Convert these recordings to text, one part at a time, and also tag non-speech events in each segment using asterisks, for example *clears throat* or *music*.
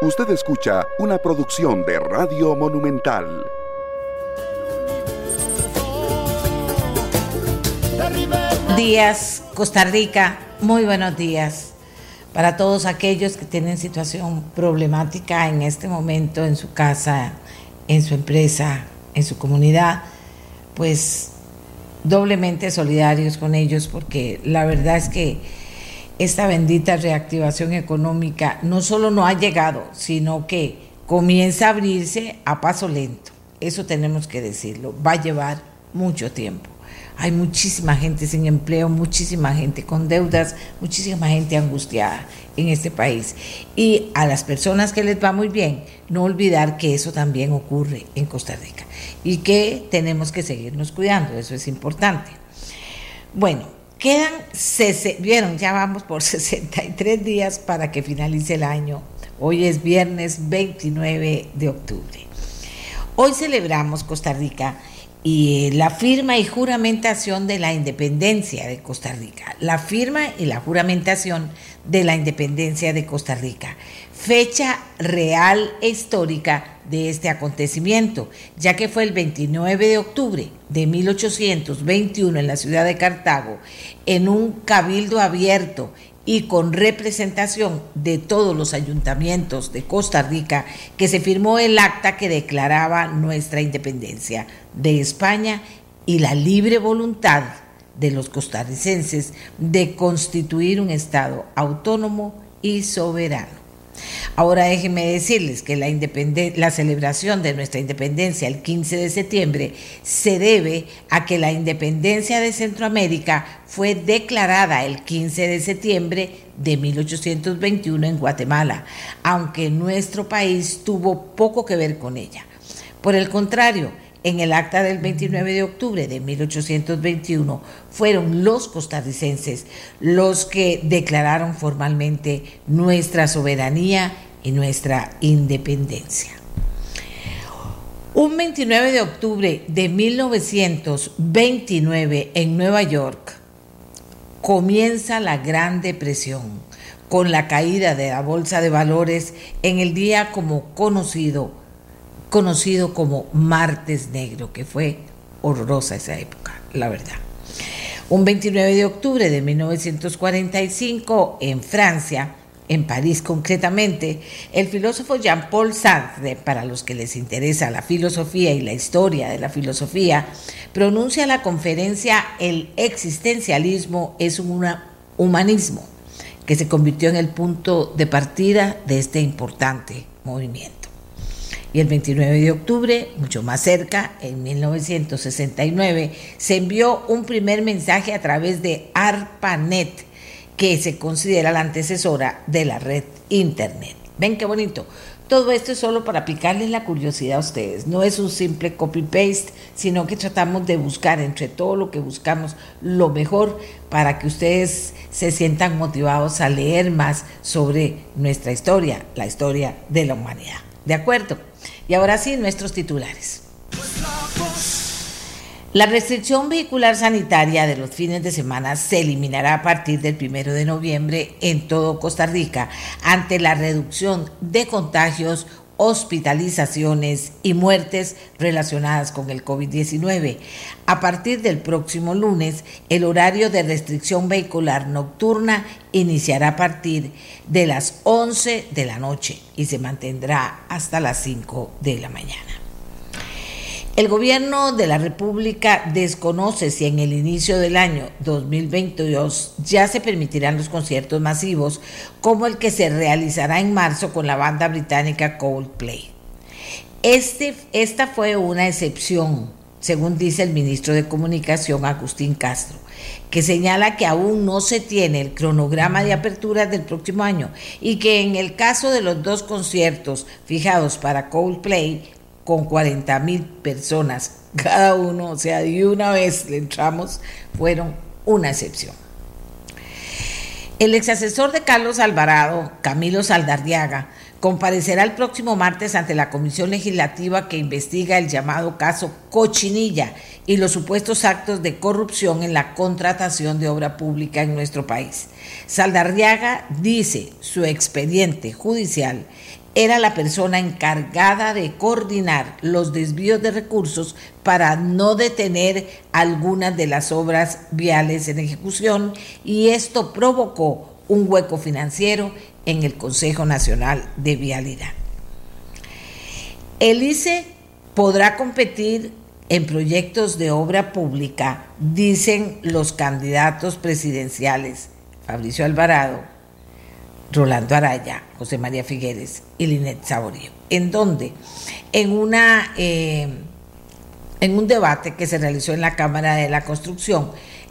Usted escucha una producción de Radio Monumental. Días, Costa Rica, muy buenos días para todos aquellos que tienen situación problemática en este momento en su casa, en su empresa, en su comunidad, pues doblemente solidarios con ellos porque la verdad es que esta bendita reactivación económica no solo no ha llegado, sino que comienza a abrirse a paso lento. Eso tenemos que decirlo. Va a llevar mucho tiempo. Hay muchísima gente sin empleo, muchísima gente con deudas, muchísima gente angustiada en este país. Y a las personas que les va muy bien, no olvidar que eso también ocurre en Costa Rica y que tenemos que seguirnos cuidando, eso es importante. Bueno, Quedan, vieron, ya vamos por *laughs* 63 días para que finalice el año. Hoy es viernes 29 de octubre. Hoy celebramos Costa Rica y la firma y juramentación de la independencia de Costa Rica. La firma y la juramentación de la independencia de Costa Rica. Fecha real e histórica de este acontecimiento, ya que fue el 29 de octubre de 1821 en la ciudad de Cartago, en un cabildo abierto y con representación de todos los ayuntamientos de Costa Rica, que se firmó el acta que declaraba nuestra independencia de España y la libre voluntad de los costarricenses de constituir un Estado autónomo y soberano. Ahora déjenme decirles que la, la celebración de nuestra independencia el 15 de septiembre se debe a que la independencia de Centroamérica fue declarada el 15 de septiembre de 1821 en Guatemala, aunque nuestro país tuvo poco que ver con ella. Por el contrario, en el acta del 29 de octubre de 1821 fueron los costarricenses los que declararon formalmente nuestra soberanía y nuestra independencia. Un 29 de octubre de 1929 en Nueva York comienza la Gran Depresión con la caída de la bolsa de valores en el día como conocido conocido como Martes Negro, que fue horrorosa esa época, la verdad. Un 29 de octubre de 1945, en Francia, en París concretamente, el filósofo Jean-Paul Sartre, para los que les interesa la filosofía y la historia de la filosofía, pronuncia la conferencia El existencialismo es un humanismo, que se convirtió en el punto de partida de este importante movimiento. Y el 29 de octubre, mucho más cerca, en 1969, se envió un primer mensaje a través de ARPANET, que se considera la antecesora de la red Internet. ¿Ven qué bonito? Todo esto es solo para picarles la curiosidad a ustedes. No es un simple copy-paste, sino que tratamos de buscar entre todo lo que buscamos lo mejor para que ustedes se sientan motivados a leer más sobre nuestra historia, la historia de la humanidad. ¿De acuerdo? Y ahora sí, nuestros titulares. La restricción vehicular sanitaria de los fines de semana se eliminará a partir del primero de noviembre en todo Costa Rica ante la reducción de contagios, hospitalizaciones y muertes relacionadas con el COVID-19. A partir del próximo lunes, el horario de restricción vehicular nocturna iniciará a partir de las 11 de la noche y se mantendrá hasta las 5 de la mañana. El gobierno de la República desconoce si en el inicio del año 2022 ya se permitirán los conciertos masivos como el que se realizará en marzo con la banda británica Coldplay. Este, esta fue una excepción, según dice el ministro de Comunicación Agustín Castro, que señala que aún no se tiene el cronograma de apertura del próximo año y que en el caso de los dos conciertos fijados para Coldplay con 40 mil personas cada uno, o sea, de una vez le entramos, fueron una excepción. El ex asesor de Carlos Alvarado, Camilo Saldardiaga, comparecerá el próximo martes ante la comisión legislativa que investiga el llamado caso Cochinilla y los supuestos actos de corrupción en la contratación de obra pública en nuestro país. Saldarriaga dice su expediente judicial era la persona encargada de coordinar los desvíos de recursos para no detener algunas de las obras viales en ejecución y esto provocó un hueco financiero en el Consejo Nacional de Vialidad. El ICE podrá competir en proyectos de obra pública, dicen los candidatos presidenciales Fabricio Alvarado, Rolando Araya, José María Figueres y Linet Saborío. ¿En dónde? En una eh, en un debate que se realizó en la Cámara de la Construcción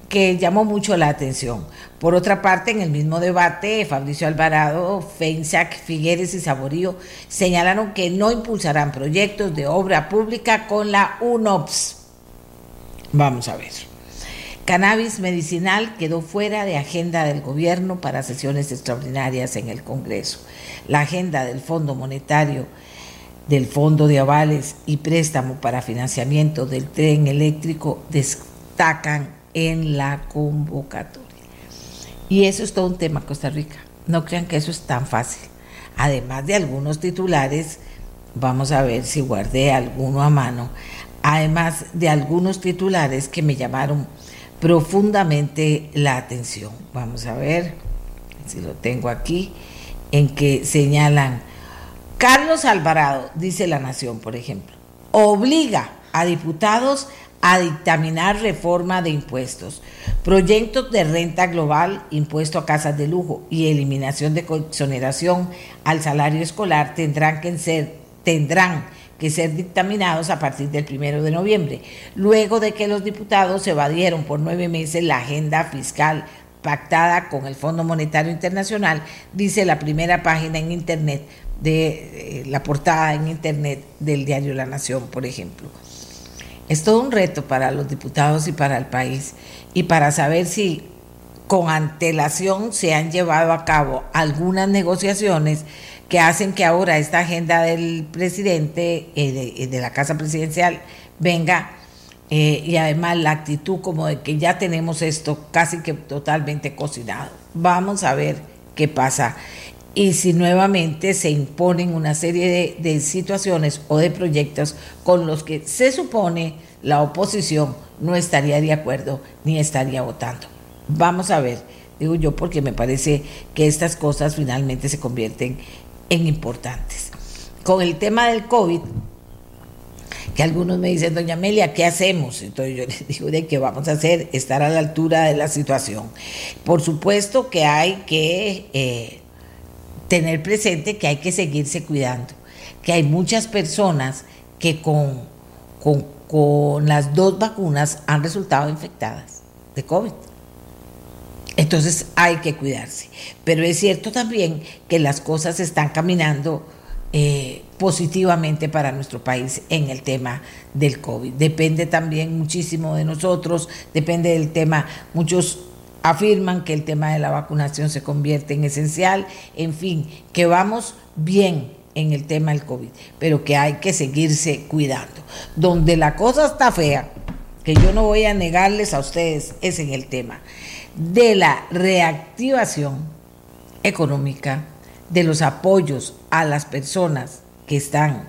que llamó mucho la atención. Por otra parte, en el mismo debate, Fabricio Alvarado, Feinsack, Figueres y Saborío señalaron que no impulsarán proyectos de obra pública con la UNOPS. Vamos a ver. Cannabis medicinal quedó fuera de agenda del gobierno para sesiones extraordinarias en el Congreso. La agenda del Fondo Monetario, del Fondo de Avales y Préstamo para Financiamiento del Tren Eléctrico destacan en la convocatoria. Y eso es todo un tema, Costa Rica. No crean que eso es tan fácil. Además de algunos titulares, vamos a ver si guardé alguno a mano, además de algunos titulares que me llamaron profundamente la atención. Vamos a ver si lo tengo aquí, en que señalan, Carlos Alvarado, dice la Nación, por ejemplo, obliga a diputados a dictaminar reforma de impuestos, proyectos de renta global, impuesto a casas de lujo y eliminación de exoneración al salario escolar tendrán que ser, tendrán que ser dictaminados a partir del primero de noviembre, luego de que los diputados evadieron por nueve meses la agenda fiscal pactada con el Fondo Monetario Internacional, dice la primera página en Internet de eh, la portada en Internet del diario La Nación, por ejemplo. Es todo un reto para los diputados y para el país y para saber si con antelación se han llevado a cabo algunas negociaciones que hacen que ahora esta agenda del presidente, eh, eh, de, la Casa Presidencial, venga eh, y además la actitud como de que ya tenemos esto casi que totalmente cocinado. Vamos a ver qué pasa y si nuevamente se imponen una serie de, de situaciones o de proyectos con los que se supone la oposición no estaría de acuerdo ni estaría votando. Vamos a ver, digo yo porque me parece que estas cosas finalmente se convierten en importantes. Con el tema del COVID, que algunos me dicen, doña Amelia, ¿qué hacemos? Entonces yo *laughs* les digo de qué vamos a hacer, estar a la altura de la situación. Por supuesto que hay que eh, tener presente que hay que seguirse cuidando, que hay muchas personas que con, con, con las dos vacunas han resultado infectadas de COVID. Entonces hay que cuidarse. Pero es cierto también que las cosas están caminando eh, positivamente para nuestro país en el tema del COVID. Depende también muchísimo de nosotros, depende del tema. Muchos afirman que el tema de la vacunación se convierte en esencial, en fin, que vamos bien en el tema del COVID, pero que hay que seguirse cuidando. Donde la cosa está fea, que yo no voy a negarles a ustedes, es en el tema de la reactivación económica, de los apoyos a las personas que están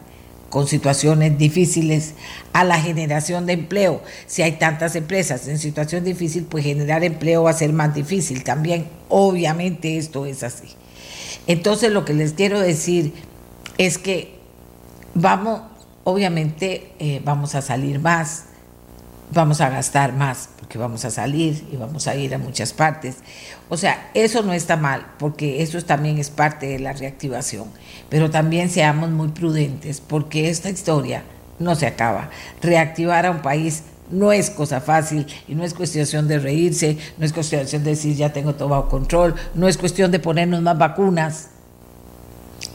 con situaciones difíciles, a la generación de empleo. Si hay tantas empresas en situación difícil, pues generar empleo va a ser más difícil también. Obviamente esto es así. Entonces lo que les quiero decir es que vamos, obviamente eh, vamos a salir más, vamos a gastar más porque vamos a salir y vamos a ir a muchas partes. O sea, eso no está mal porque eso también es parte de la reactivación. Pero también seamos muy prudentes porque esta historia no se acaba. Reactivar a un país no es cosa fácil y no es cuestión de reírse, no es cuestión de decir ya tengo todo bajo control, no es cuestión de ponernos más vacunas.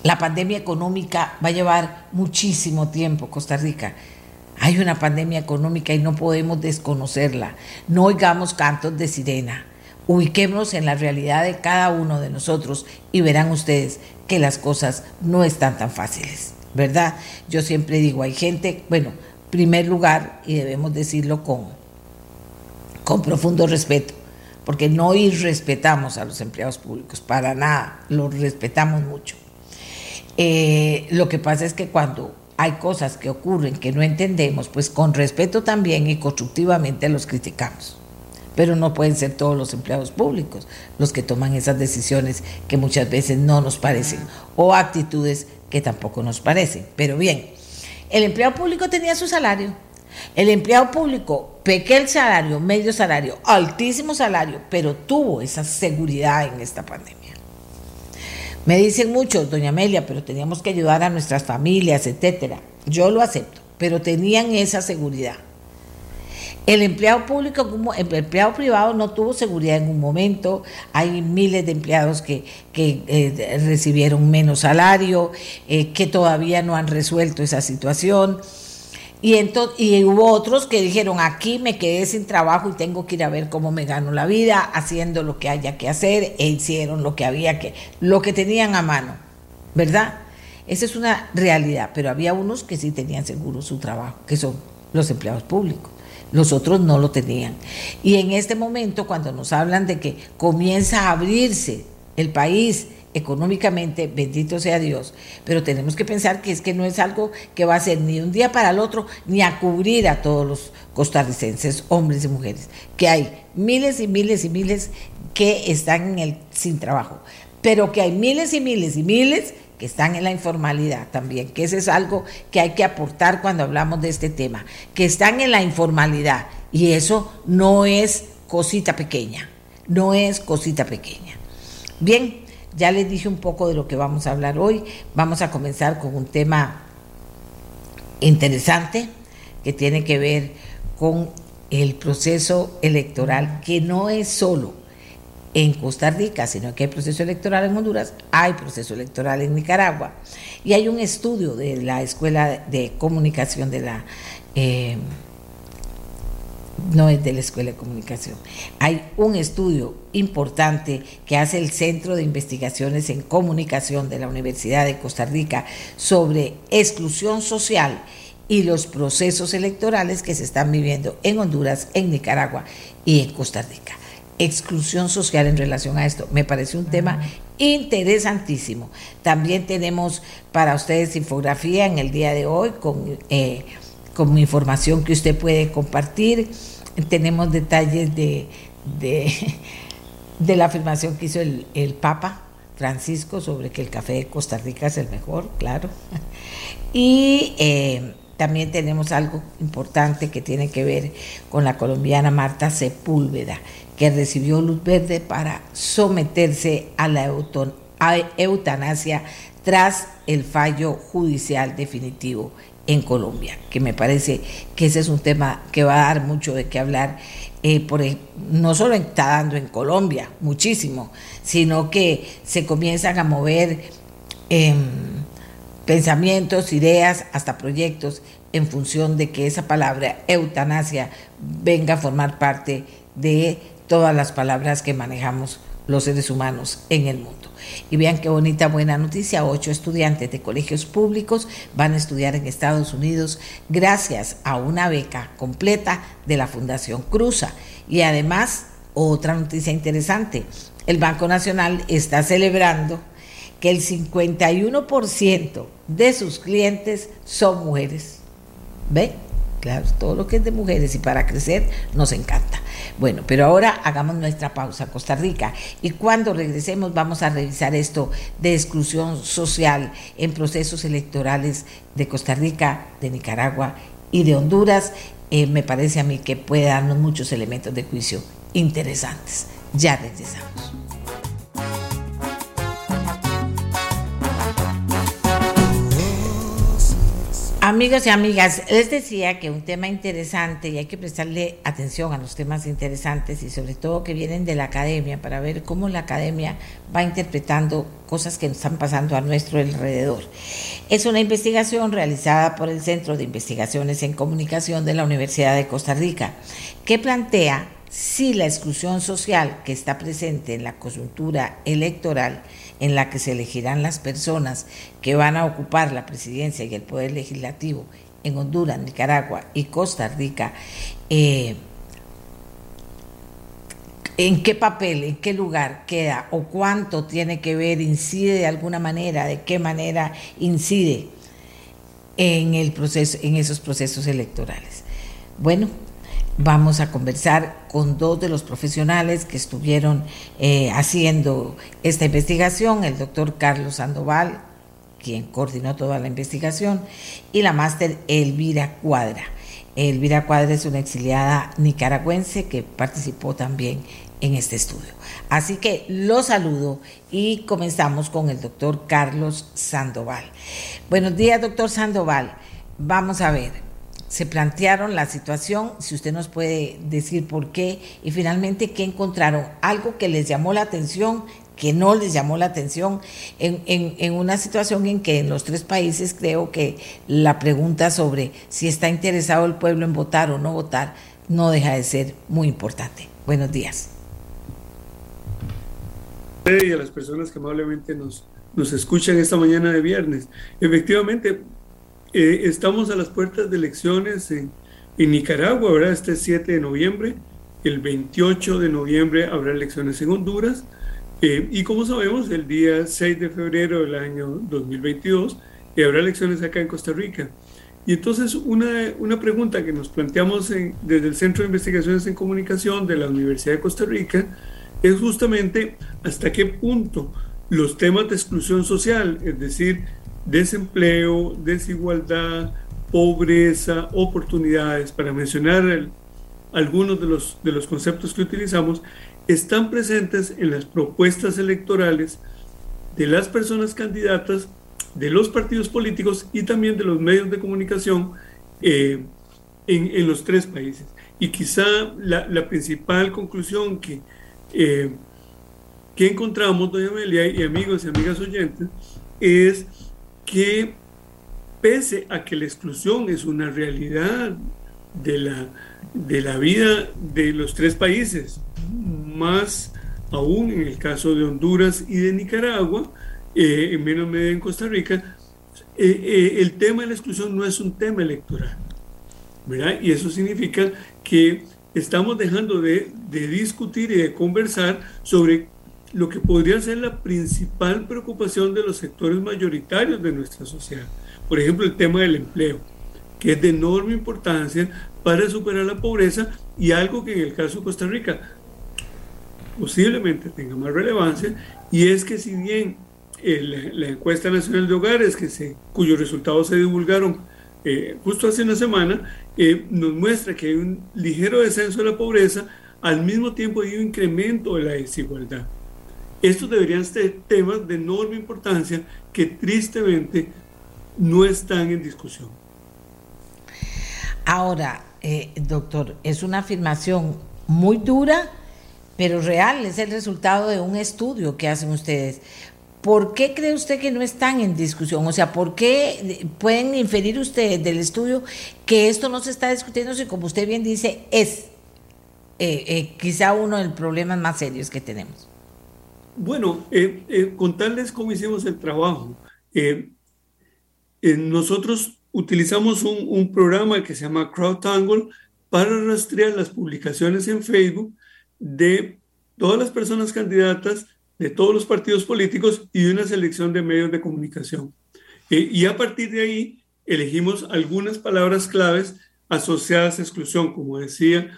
La pandemia económica va a llevar muchísimo tiempo, Costa Rica. Hay una pandemia económica y no podemos desconocerla. No oigamos cantos de sirena. Ubiquémonos en la realidad de cada uno de nosotros y verán ustedes que las cosas no están tan fáciles, ¿verdad? Yo siempre digo, hay gente, bueno, primer lugar, y debemos decirlo con, con profundo respeto, porque no irrespetamos a los empleados públicos, para nada, los respetamos mucho. Eh, lo que pasa es que cuando hay cosas que ocurren que no entendemos, pues con respeto también y constructivamente los criticamos. Pero no pueden ser todos los empleados públicos los que toman esas decisiones que muchas veces no nos parecen o actitudes que tampoco nos parecen. Pero bien, el empleado público tenía su salario. El empleado público, pequeño salario, medio salario, altísimo salario, pero tuvo esa seguridad en esta pandemia. Me dicen muchos, doña Amelia, pero teníamos que ayudar a nuestras familias, etcétera. Yo lo acepto, pero tenían esa seguridad. El empleado público, como el empleado privado no tuvo seguridad en un momento. Hay miles de empleados que, eh, recibieron menos salario, eh, que todavía no han resuelto esa situación. Y, entonces, y hubo otros que dijeron, aquí me quedé sin trabajo y tengo que ir a ver cómo me gano la vida, haciendo lo que haya que hacer, e hicieron lo que había que, lo que tenían a mano, ¿verdad? Esa es una realidad, pero había unos que sí tenían seguro su trabajo, que son los empleados públicos. Los otros no lo tenían. Y en este momento, cuando nos hablan de que comienza a abrirse el país, económicamente, bendito sea Dios, pero tenemos que pensar que es que no es algo que va a ser ni un día para el otro, ni a cubrir a todos los costarricenses, hombres y mujeres, que hay miles y miles y miles que están en el sin trabajo, pero que hay miles y miles y miles que están en la informalidad también, que eso es algo que hay que aportar cuando hablamos de este tema, que están en la informalidad y eso no es cosita pequeña, no es cosita pequeña. Bien, ya les dije un poco de lo que vamos a hablar hoy. Vamos a comenzar con un tema interesante que tiene que ver con el proceso electoral, que no es solo en Costa Rica, sino que hay proceso electoral en Honduras, hay proceso electoral en Nicaragua. Y hay un estudio de la Escuela de Comunicación de la... Eh, no es de la Escuela de Comunicación. Hay un estudio importante que hace el Centro de Investigaciones en Comunicación de la Universidad de Costa Rica sobre exclusión social y los procesos electorales que se están viviendo en Honduras, en Nicaragua y en Costa Rica. Exclusión social en relación a esto. Me parece un tema interesantísimo. También tenemos para ustedes infografía en el día de hoy con... Eh, como información que usted puede compartir. Tenemos detalles de, *laughs* de, la afirmación que hizo el, Papa Francisco sobre que el café de Costa Rica es el mejor, claro. *laughs* Y eh, también tenemos algo importante que tiene que ver con la colombiana Marta Sepúlveda, que recibió luz verde para someterse a la eutanasia tras el fallo judicial definitivo en Colombia, que me parece que ese es un tema que va a dar mucho de qué hablar, eh, no solo está dando en Colombia, muchísimo, sino que se comienzan a mover em, pensamientos, ideas, hasta proyectos en función de que esa palabra eutanasia venga a formar parte de todas las palabras que manejamos los seres humanos en el mundo. Y vean qué bonita buena noticia, ocho estudiantes de colegios públicos van a estudiar en Estados Unidos gracias a una beca completa de la Fundación Cruza. Y además, otra noticia interesante, el Banco Nacional está celebrando que el 51% de sus clientes son mujeres. ¿Ve? Claro, todo lo que es de mujeres y para crecer nos encanta. Bueno, pero ahora hagamos nuestra pausa, Costa Rica, y cuando regresemos vamos a revisar esto de exclusión social en procesos electorales de Costa Rica, de Nicaragua y de Honduras. Eh, me parece a mí que puede darnos muchos elementos de juicio interesantes. Ya regresamos. Amigos y amigas, les decía que un tema interesante y hay que prestarle atención a los temas interesantes y sobre todo que vienen de la academia para ver cómo la academia va interpretando cosas que están pasando a nuestro alrededor. Es una investigación realizada por el Centro de Investigaciones en Comunicación de la Universidad de Costa Rica que plantea si la exclusión social que está presente en la coyuntura electoral en la que se elegirán las personas que van a ocupar la presidencia y el poder legislativo en Honduras, Nicaragua y Costa Rica, eh, ¿En qué papel, en qué lugar queda o cuánto tiene que ver, incide de alguna manera, de qué manera incide en, el proceso, en esos procesos electorales? Bueno, vamos a conversar con dos de los profesionales que estuvieron eh, haciendo esta investigación, el doctor Carlos Sandoval, quien coordinó toda la investigación, y la máster Elvira Cuadra. Elvira Cuadra es una exiliada nicaragüense que participó también en este estudio. Así que lo saludo y comenzamos con el doctor Carlos Sandoval. Buenos días, doctor Sandoval. Vamos a ver, se plantearon la situación, si usted nos puede decir por qué y finalmente qué encontraron, algo que les llamó la atención, que no les llamó la atención, en, una situación en que en los tres países creo que la pregunta sobre si está interesado el pueblo en votar o no votar no deja de ser muy importante. Buenos días. Y a las personas que amablemente nos, nos escuchan esta mañana de viernes. Efectivamente, eh, estamos a las puertas de elecciones en, en Nicaragua, ¿verdad? Este 7 de noviembre. El 28 de noviembre habrá elecciones en Honduras. Eh, y como sabemos, el día 6 de febrero del año 2022 eh, habrá elecciones acá en Costa Rica. Y entonces una, una pregunta que nos planteamos desde el Centro de Investigaciones en Comunicación de la Universidad de Costa Rica es justamente hasta qué punto los temas de exclusión social, es decir, desempleo, desigualdad, pobreza, oportunidades, para mencionar algunos de los, de los conceptos que utilizamos, están presentes en las propuestas electorales de las personas candidatas, de los partidos políticos y también de los medios de comunicación eh, en, los tres países. Y quizá la, principal conclusión que, eh, que encontramos, doña Amelia y amigos y amigas oyentes, es que pese a que la exclusión es una realidad de la, de la vida de los tres países, más aún en el caso de Honduras y de Nicaragua, eh, en menos medida en Costa Rica, eh, eh, el tema de la exclusión no es un tema electoral. ¿verdad? Y eso significa que estamos dejando de, de discutir y de conversar sobre lo que podría ser la principal preocupación de los sectores mayoritarios de nuestra sociedad. Por ejemplo, el tema del empleo, que es de enorme importancia para superar la pobreza y algo que en el caso de Costa Rica posiblemente tenga más relevancia, y es que si bien la encuesta nacional de hogares, cuyos resultados se divulgaron eh, justo hace una semana, eh, nos muestra que hay un ligero descenso de la pobreza, al mismo tiempo hay un incremento de la desigualdad. Estos deberían ser temas de enorme importancia que tristemente no están en discusión. Ahora, eh, doctor, es una afirmación muy dura, pero real, es el resultado de un estudio que hacen ustedes. ¿Por qué cree usted que no están en discusión? O sea, ¿por qué pueden inferir ustedes del estudio que esto no se está discutiendo si, como usted bien dice, es eh, eh, quizá uno de los problemas más serios que tenemos? Bueno, eh, eh, contarles cómo hicimos el trabajo. Eh, nosotros utilizamos un, programa que se llama CrowdTangle para rastrear las publicaciones en Facebook de todas las personas candidatas de todos los partidos políticos y una selección de medios de comunicación. y a partir de ahí elegimos algunas palabras claves asociadas a exclusión, como decía,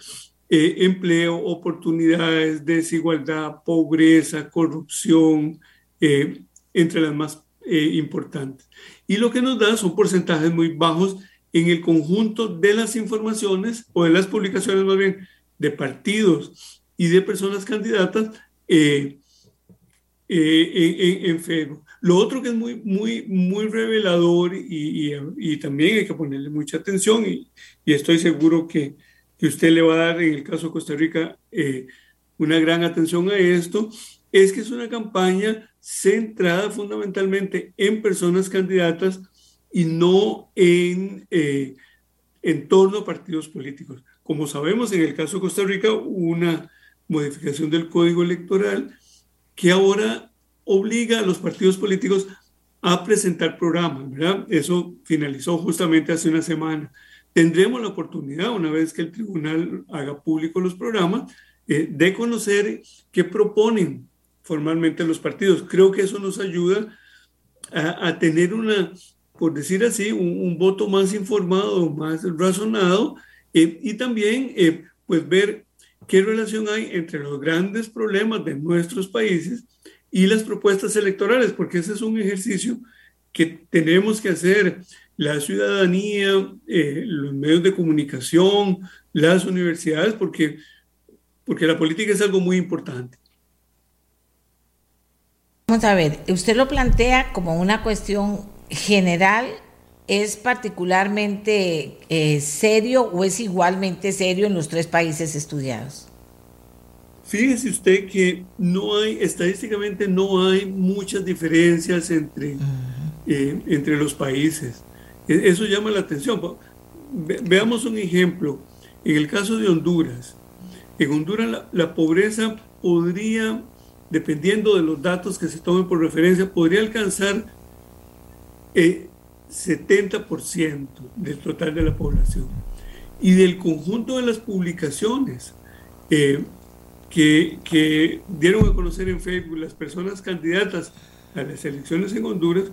eh, empleo, oportunidades, desigualdad, pobreza, corrupción, eh, entre las más eh, importantes. Y lo que nos da son porcentajes muy bajos en el conjunto de las informaciones o de las publicaciones más bien de partidos y de personas candidatas en, en, Facebook. Lo otro que es muy, muy, muy revelador y, y, también hay que ponerle mucha atención y, y estoy seguro que, que usted le va a dar en el caso de Costa Rica eh, una gran atención a esto, es que es una campaña centrada fundamentalmente en personas candidatas y no en, eh, en torno a partidos políticos. Como sabemos, en el caso de Costa Rica hubo una modificación del código electoral que ahora obliga a los partidos políticos a presentar programas, ¿verdad? Eso finalizó justamente hace una semana. Tendremos la oportunidad, una vez que el tribunal haga público los programas, eh, de conocer qué proponen formalmente los partidos. Creo que eso nos ayuda a, tener una, por decir así, un, voto más informado, más razonado eh, y también eh, pues ver qué relación hay entre los grandes problemas de nuestros países y las propuestas electorales, porque ese es un ejercicio que tenemos que hacer la ciudadanía, eh, los medios de comunicación, las universidades, porque, porque la política es algo muy importante. Vamos a ver, usted lo plantea como una cuestión general, ¿es particularmente eh, serio o es igualmente serio en los tres países estudiados? Fíjese usted que no hay, estadísticamente no hay muchas diferencias entre, eh, entre los países. E, eso llama la atención. veamos un ejemplo. En el caso de Honduras, en Honduras la pobreza podría dependiendo de los datos que se tomen por referencia, podría alcanzar el 70% del total de la población. Y del conjunto de las publicaciones eh, que, que, dieron a conocer en Facebook las personas candidatas a las elecciones en Honduras,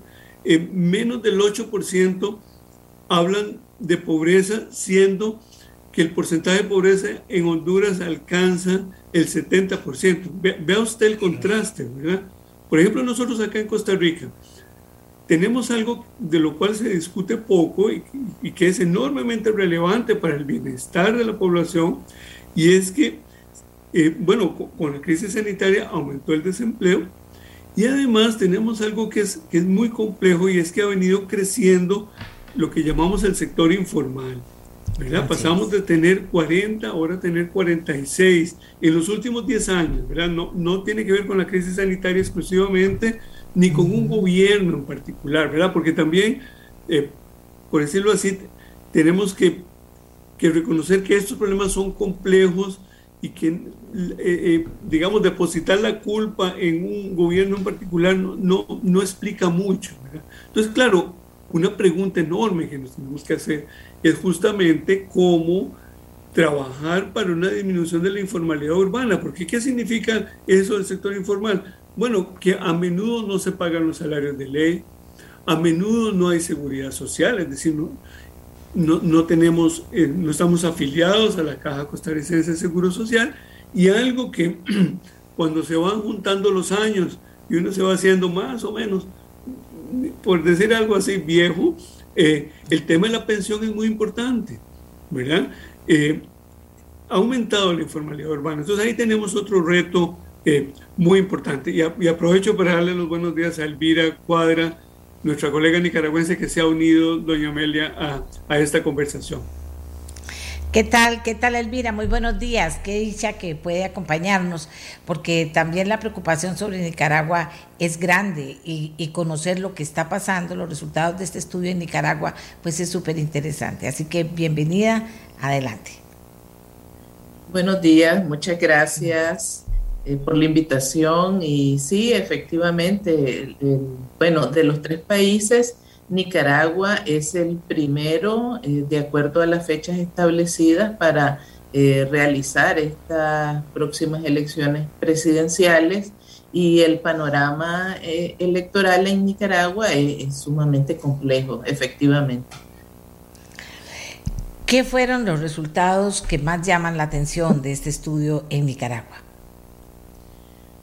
eh, menos del 8% hablan de pobreza, siendo que el porcentaje de pobreza en Honduras alcanza el 70%. vea usted el contraste, ¿verdad? Por ejemplo, nosotros acá en Costa Rica tenemos algo de lo cual se discute poco y, que es enormemente relevante para el bienestar de la población, y es que, eh, bueno, con, la crisis sanitaria aumentó el desempleo, y además tenemos algo que es, que es muy complejo y es que ha venido creciendo lo que llamamos el sector informal. ¿verdad? Pasamos de tener 40 ahora a tener 46 en los últimos 10 años, ¿verdad? No, no tiene que ver con la crisis sanitaria exclusivamente, ni con un gobierno en particular, ¿verdad? Porque también, eh, por decirlo así, tenemos que, que, reconocer que estos problemas son complejos y que, eh, eh, digamos, depositar la culpa en un gobierno en particular no, no, no explica mucho. Entonces, claro, una pregunta enorme que nos tenemos que hacer es justamente cómo trabajar para una disminución de la informalidad urbana. Porque ¿qué significa eso del sector informal? Bueno, que a menudo no se pagan los salarios de ley, a menudo no hay seguridad social, es decir, no, no, tenemos, eh, no estamos afiliados a la Caja Costarricense de Seguro Social y algo que *clears throat* cuando se van juntando los años y uno se va haciendo más o menos, por decir algo así viejo, eh, el tema de la pensión es muy importante, ¿verdad? Eh, ha aumentado la informalidad urbana. Entonces ahí tenemos otro reto eh, muy importante. Y, aprovecho para darle los buenos días a Elvira Cuadra, nuestra colega nicaragüense que se ha unido, doña Amelia, a, a esta conversación. ¿Qué tal? ¿Qué tal, Elvira? Muy buenos días. Qué dicha que puede acompañarnos, porque también la preocupación sobre Nicaragua es grande y, conocer lo que está pasando, los resultados de este estudio en Nicaragua, pues es súper interesante. Así que bienvenida, adelante. Buenos días, muchas gracias eh, por la invitación. Y sí, efectivamente, bueno, de los tres países, Nicaragua es el primero, eh, de acuerdo a las fechas establecidas, para eh, realizar estas próximas elecciones presidenciales y el panorama electoral en Nicaragua es, sumamente complejo, efectivamente. ¿Qué fueron los resultados que más llaman la atención de este estudio en Nicaragua?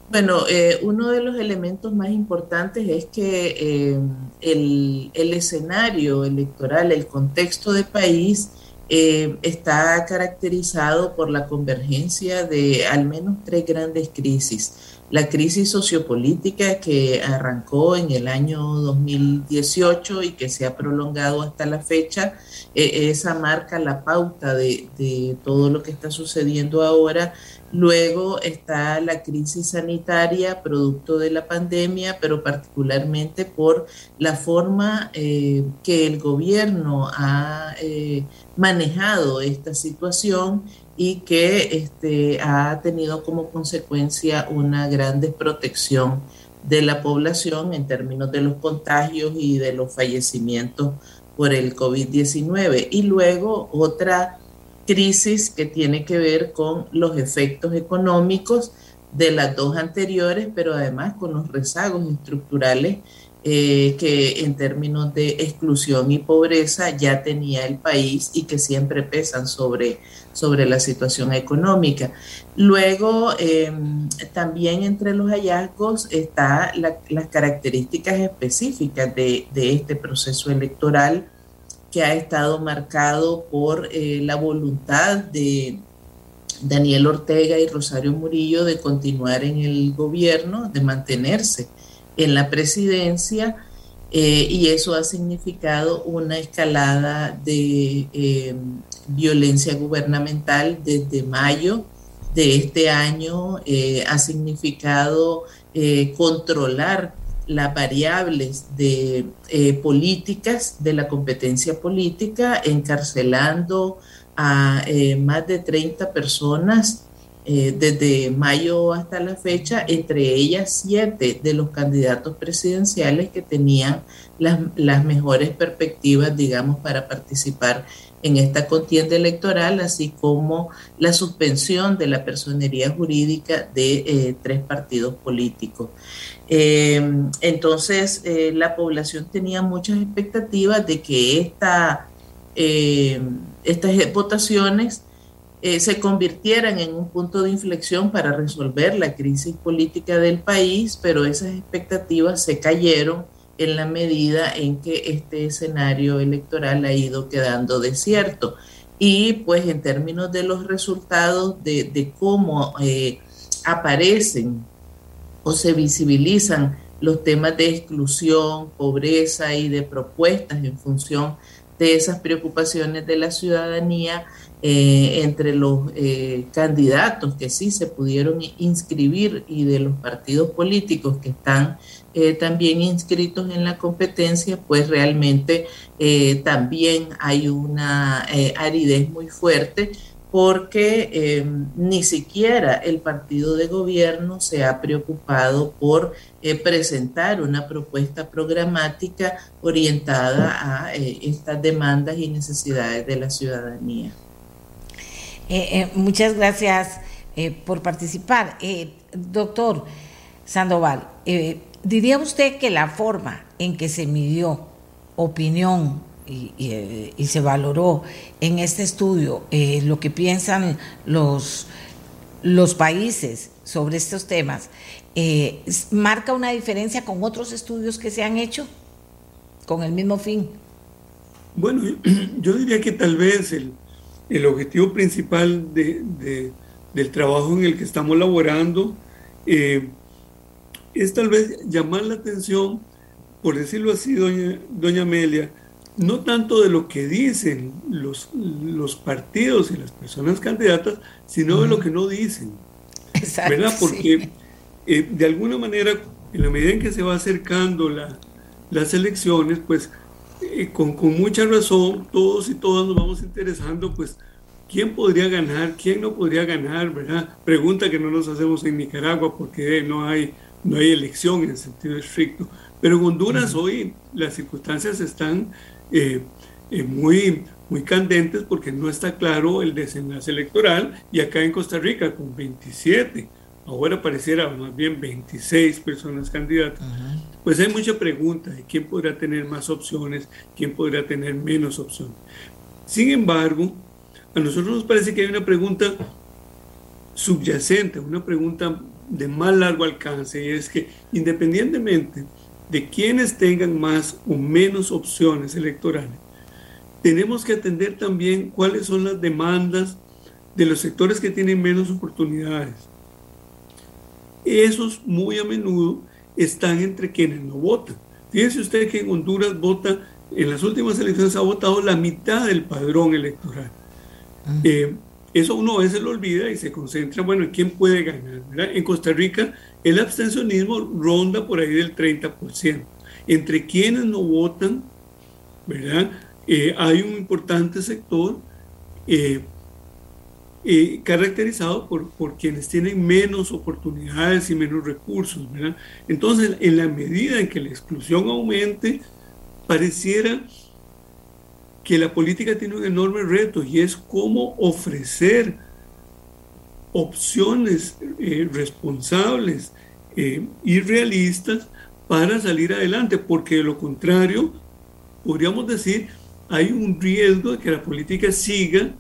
Bueno, eh, uno de los elementos más importantes es que eh, el, escenario electoral, el contexto de país, eh, está caracterizado por la convergencia de al menos tres grandes crisis. La crisis sociopolítica que arrancó en el año 2018 y que se ha prolongado hasta la fecha, esa marca la pauta de, de todo lo que está sucediendo ahora Luego está la crisis sanitaria producto de la pandemia, pero particularmente por la forma eh, que el gobierno ha eh, manejado esta situación y que este, ha tenido como consecuencia una gran desprotección de la población en términos de los contagios y de los fallecimientos por el COVID-19. Y luego otra crisis que tiene que ver con los efectos económicos de las dos anteriores, pero además con los rezagos estructurales eh, que en términos de exclusión y pobreza ya tenía el país y que siempre pesan sobre, sobre la situación económica. Luego, em, también entre los hallazgos están las características específicas de, de, este proceso electoral que ha estado marcado por eh, la voluntad de Daniel Ortega y Rosario Murillo de continuar en el gobierno, de mantenerse en la presidencia eh, y eso ha significado una escalada de eh, violencia gubernamental desde mayo de este año, eh, ha significado controlar las variables de políticas, de la competencia política, encarcelando a más de 30 personas eh, desde mayo hasta la fecha, entre ellas siete de los candidatos presidenciales que tenían las, las, mejores perspectivas, digamos, para participar en esta contienda electoral, así como la suspensión de la personería jurídica de eh, tres partidos políticos. Eh, entonces, la población tenía muchas expectativas de que esta, estas votaciones eh, se convirtieran en un punto de inflexión para resolver la crisis política del país, pero esas expectativas se cayeron en la medida en que este escenario electoral ha ido quedando desierto. Y pues en términos de los resultados de, cómo eh, aparecen o se visibilizan los temas de exclusión, pobreza y de propuestas en función de esas preocupaciones de la ciudadanía, eh, entre los eh, candidatos que sí se pudieron inscribir y de los partidos políticos que están eh, también inscritos en la competencia, pues realmente también hay una aridez muy fuerte porque ni siquiera el partido de gobierno se ha preocupado por presentar una propuesta programática orientada a estas demandas y necesidades de la ciudadanía. Eh, eh, muchas gracias eh, por participar. doctor Sandoval, ¿diría usted que la forma en que se midió opinión y, se valoró en este estudio lo que piensan los, los países sobre estos temas, marca una diferencia con otros estudios que se han hecho con el mismo fin? Bueno, yo *clears throat* diría que tal vez el, el objetivo principal de, del trabajo en el que estamos laborando eh, es tal vez llamar la atención, por decirlo así, doña, doña Amelia, no tanto de lo que dicen los, los partidos y las personas candidatas, sino de lo que no dicen. Exacto, ¿Verdad? Porque eh, de alguna manera, en la medida en que se va acercando la, las elecciones, pues con, mucha razón, todos y todas nos vamos interesando, pues, ¿quién podría ganar? ¿Quién no podría ganar? ¿Verdad? Pregunta que no nos hacemos en Nicaragua porque no hay, no hay elección en sentido estricto. Pero en Honduras hoy las circunstancias están eh, eh, muy, muy candentes porque no está claro el desenlace electoral y acá en Costa Rica con 27 ahora pareciera más bien 26 personas candidatas, pues hay mucha pregunta de quién podrá tener más opciones, quién podrá tener menos opciones. Sin embargo, a nosotros nos parece que hay una pregunta subyacente, una pregunta de más largo alcance, y es que independientemente de quienes tengan más o menos opciones electorales, tenemos que atender también cuáles son las demandas de los sectores que tienen menos oportunidades esos muy a menudo están entre quienes no votan. Fíjense usted que en Honduras vota, en las últimas elecciones ha votado la mitad del padrón electoral. Ah. Eh, eso uno a veces lo olvida y se concentra, bueno, ¿en quién puede ganar? En Costa Rica el abstencionismo ronda por ahí del 30%. Entre quienes no votan, ¿verdad? Eh, hay un importante sector eh, caracterizado por, por, quienes tienen menos oportunidades y menos recursos. Entonces, en la medida en que la exclusión aumente, pareciera que la política tiene un enorme reto y es cómo ofrecer opciones eh, responsables eh, y realistas para salir adelante, porque de lo contrario, podríamos decir, hay un riesgo de que la política siga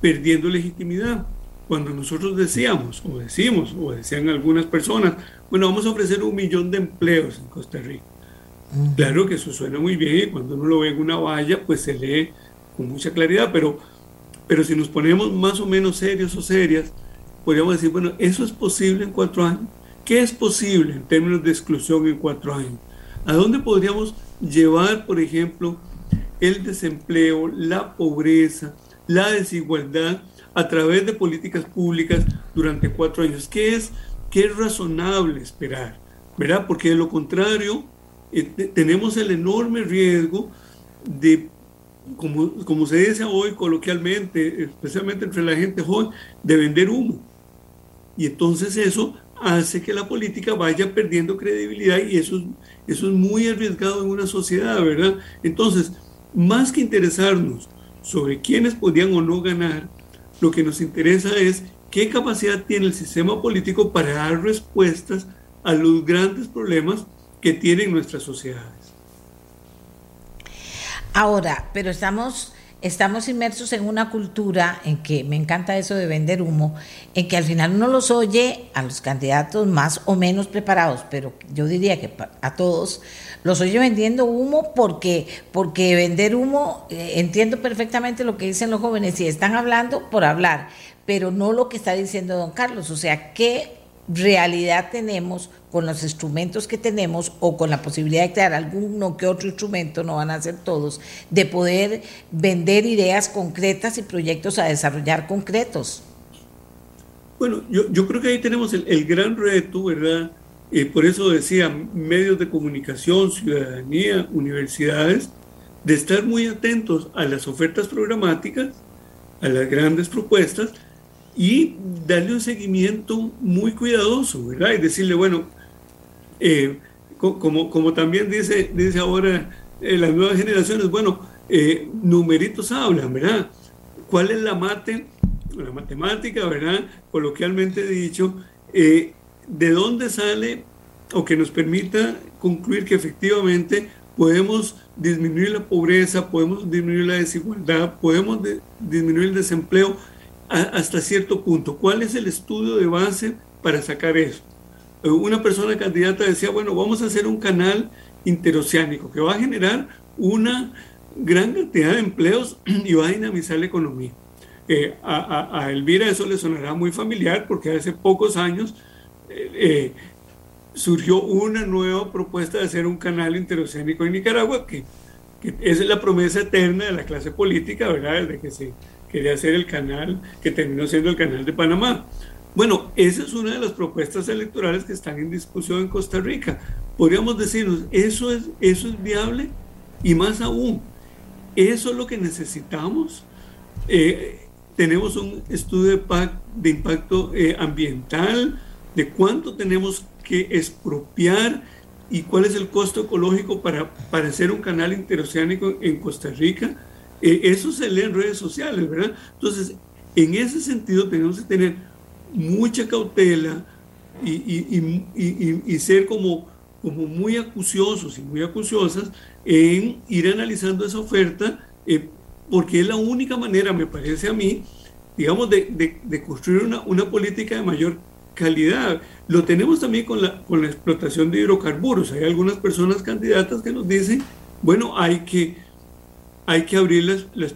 perdiendo legitimidad. Cuando nosotros decíamos, o decimos, o decían algunas personas, bueno, vamos a ofrecer un millón de empleos en Costa Rica. Claro que eso suena muy bien y cuando uno lo ve en una valla, pues se lee con mucha claridad, pero, pero si nos ponemos más o menos serios o serias, podríamos decir, bueno, ¿eso es posible en cuatro años? ¿Qué es posible en términos de exclusión en cuatro años? ¿A dónde podríamos llevar, por ejemplo, el desempleo, la pobreza, la desigualdad a través de políticas públicas durante cuatro años? ¿Qué es, qué es razonable esperar? ¿Verdad? Porque de lo contrario, eh, tenemos el enorme riesgo de, como, como se dice hoy coloquialmente, especialmente entre la gente joven, de vender humo. Y entonces eso hace que la política vaya perdiendo credibilidad y eso, eso es muy arriesgado en una sociedad, ¿verdad? Entonces, más que interesarnos sobre quiénes podían o no ganar, lo que nos interesa es qué capacidad tiene el sistema político para dar respuestas a los grandes problemas que tienen nuestras sociedades. Ahora, pero estamos, estamos inmersos en una cultura en que me encanta eso de vender humo, en que al final uno los oye a los candidatos más o menos preparados, pero yo diría que a todos los oye vendiendo humo porque, porque vender humo, eh, entiendo perfectamente lo que dicen los jóvenes y están hablando por hablar, pero no lo que está diciendo don Carlos, o sea, ¿qué realidad tenemos con los instrumentos que tenemos o con la posibilidad de crear alguno que otro instrumento, no van a ser todos, de poder vender ideas concretas y proyectos a desarrollar concretos. Bueno, yo, yo creo que ahí tenemos el, gran reto, ¿verdad? Eh, por eso decía, medios de comunicación, ciudadanía, universidades, de estar muy atentos a las ofertas programáticas, a las grandes propuestas, y darle un seguimiento muy cuidadoso, ¿verdad? Y decirle, bueno, eh, como, como también dice, dice ahora eh, las nuevas generaciones, bueno, eh, numeritos hablan, ¿verdad? ¿Cuál es la mate, la matemática, ¿verdad? Coloquialmente dicho, de dónde sale o que nos permita concluir que efectivamente podemos disminuir la pobreza, podemos disminuir la desigualdad, podemos disminuir el desempleo hasta cierto punto. ¿Cuál es el estudio de base para sacar eso? Eh, una persona candidata decía, bueno, vamos a hacer un canal interoceánico que va a generar una gran cantidad de empleos *clears throat* y va a dinamizar la economía. Eh, a, Elvira eso le sonará muy familiar porque hace pocos años eh, surgió una nueva propuesta de hacer un canal interoceánico en Nicaragua que, que es la promesa eterna de la clase política, ¿verdad? Desde que se quería hacer el canal que terminó siendo el canal de Panamá. Bueno, esa es una de las propuestas electorales que están en discusión en Costa Rica. Podríamos decirnos, ¿eso es, eso es viable? Y más aún, ¿eso es lo que necesitamos? Eh, tenemos un estudio de, impacto eh, ambiental, de cuánto tenemos que expropiar y cuál es el costo ecológico para, para hacer un canal interoceánico en Costa Rica. Eh, eso se lee en redes sociales, ¿verdad? Entonces, en ese sentido tenemos que tener mucha cautela y, ser como, como muy acuciosos y muy acuciosas en ir analizando esa oferta, eh, porque es la única manera, me parece a mí, digamos, de, construir una, una, política de mayor calidad. Lo tenemos también con la, con la explotación de hidrocarburos. Hay algunas personas candidatas que nos dicen, bueno, hay que hay que abrir la,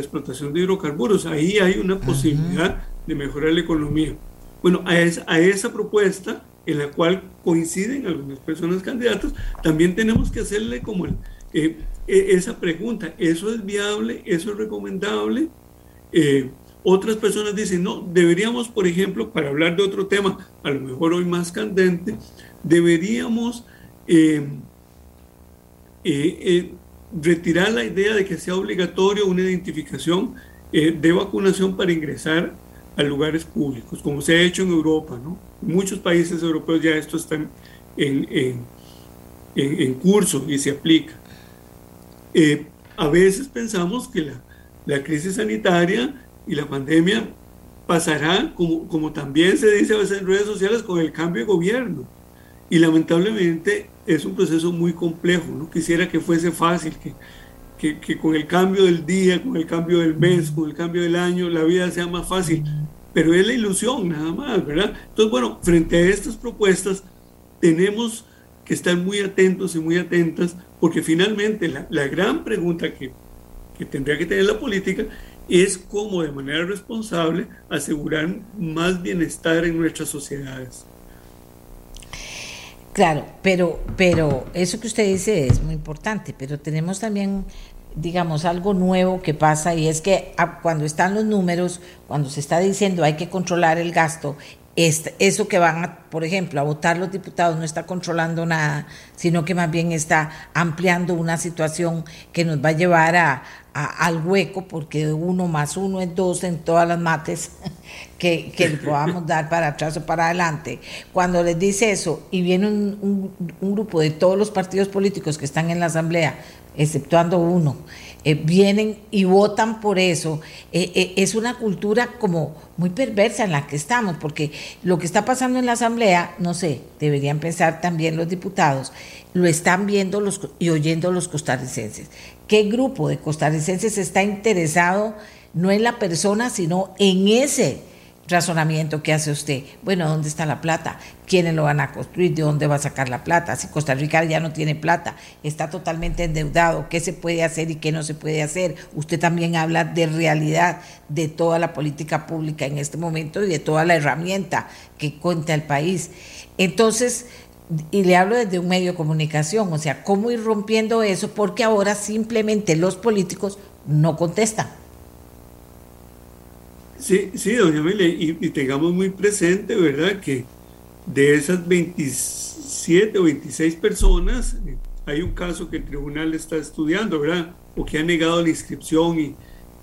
explotación de hidrocarburos. Ahí hay una posibilidad de mejorar la economía. Bueno, a esa, a esa propuesta en la cual coinciden algunas personas candidatas, también tenemos que hacerle como eh, e, esa pregunta, ¿eso es viable? ¿Eso es recomendable? Eh, otras personas dicen, no, deberíamos, por ejemplo, para hablar de otro tema, a lo mejor hoy más candente, deberíamos eh, retirar la idea de que sea obligatorio una identificación eh, de vacunación para ingresar a lugares públicos, como se ha hecho en Europa. ¿no? En muchos países europeos ya esto está en, en, curso y se aplica. Eh, a veces pensamos que la, la crisis sanitaria y la pandemia pasará, como, como también se dice a veces en redes sociales, con el cambio de gobierno. Y lamentablemente es un proceso muy complejo. No quisiera que fuese fácil, que, que, con el cambio del día, con el cambio del mes, con el cambio del año, la vida sea más fácil. Pero es la ilusión nada más, ¿verdad? Entonces, bueno, frente a estas propuestas, tenemos que estar muy atentos y muy atentas, porque finalmente la, la gran pregunta que, que tendría que tener la política es cómo de manera responsable asegurar más bienestar en nuestras sociedades. Claro, pero, pero eso que usted dice es muy importante, pero tenemos también, digamos, algo nuevo que pasa y es que cuando están los números, cuando se está diciendo hay que controlar el gasto, eso que van, a, por ejemplo, a votar los diputados no está controlando nada, sino que más bien está ampliando una situación que nos va a llevar a, al hueco, porque uno más uno es dos en todas las mates *laughs* que, que podamos dar para atrás o para adelante. Cuando les dice eso y viene un, un grupo de todos los partidos políticos que están en la Asamblea, exceptuando uno, eh, vienen y votan por eso. Eh, eh, es una cultura como muy perversa en la que estamos, porque lo que está pasando en la Asamblea, no sé, deberían pensar también los diputados, lo están viendo los, y oyendo los costarricenses. ¿Qué grupo de costarricenses está interesado no en la persona, sino en ese razonamiento que hace usted. Bueno, ¿dónde está la plata? ¿Quiénes lo van a construir? ¿De dónde va a sacar la plata? Si Costa Rica ya no tiene plata, está totalmente endeudado, ¿qué se puede hacer y qué no se puede hacer? Usted también habla de realidad de toda la política pública en este momento y de toda la herramienta que cuenta el país. Entonces, y le hablo desde un medio de comunicación, o sea, ¿cómo ir rompiendo eso? Porque ahora simplemente los políticos no contestan. Sí, sí, doña Amelia, y, tengamos muy presente, ¿verdad?, que de esas 27 o 26 personas, hay un caso que el tribunal está estudiando, ¿verdad?, o que ha negado la inscripción, y,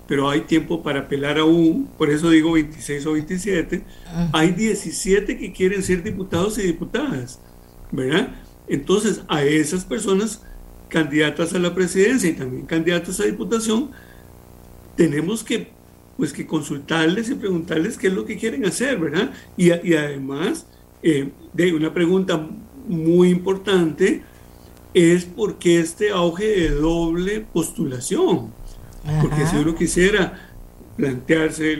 pero hay tiempo para apelar aún, por eso digo 26 o 27, hay 17 que quieren ser diputados y diputadas, ¿verdad? Entonces, a esas personas candidatas a la presidencia y también candidatas a diputación, tenemos que pues que consultarles y preguntarles qué es lo que quieren hacer, ¿verdad? Y, además, eh, de una pregunta muy importante es por qué este auge de doble postulación. Porque si uno quisiera plantearse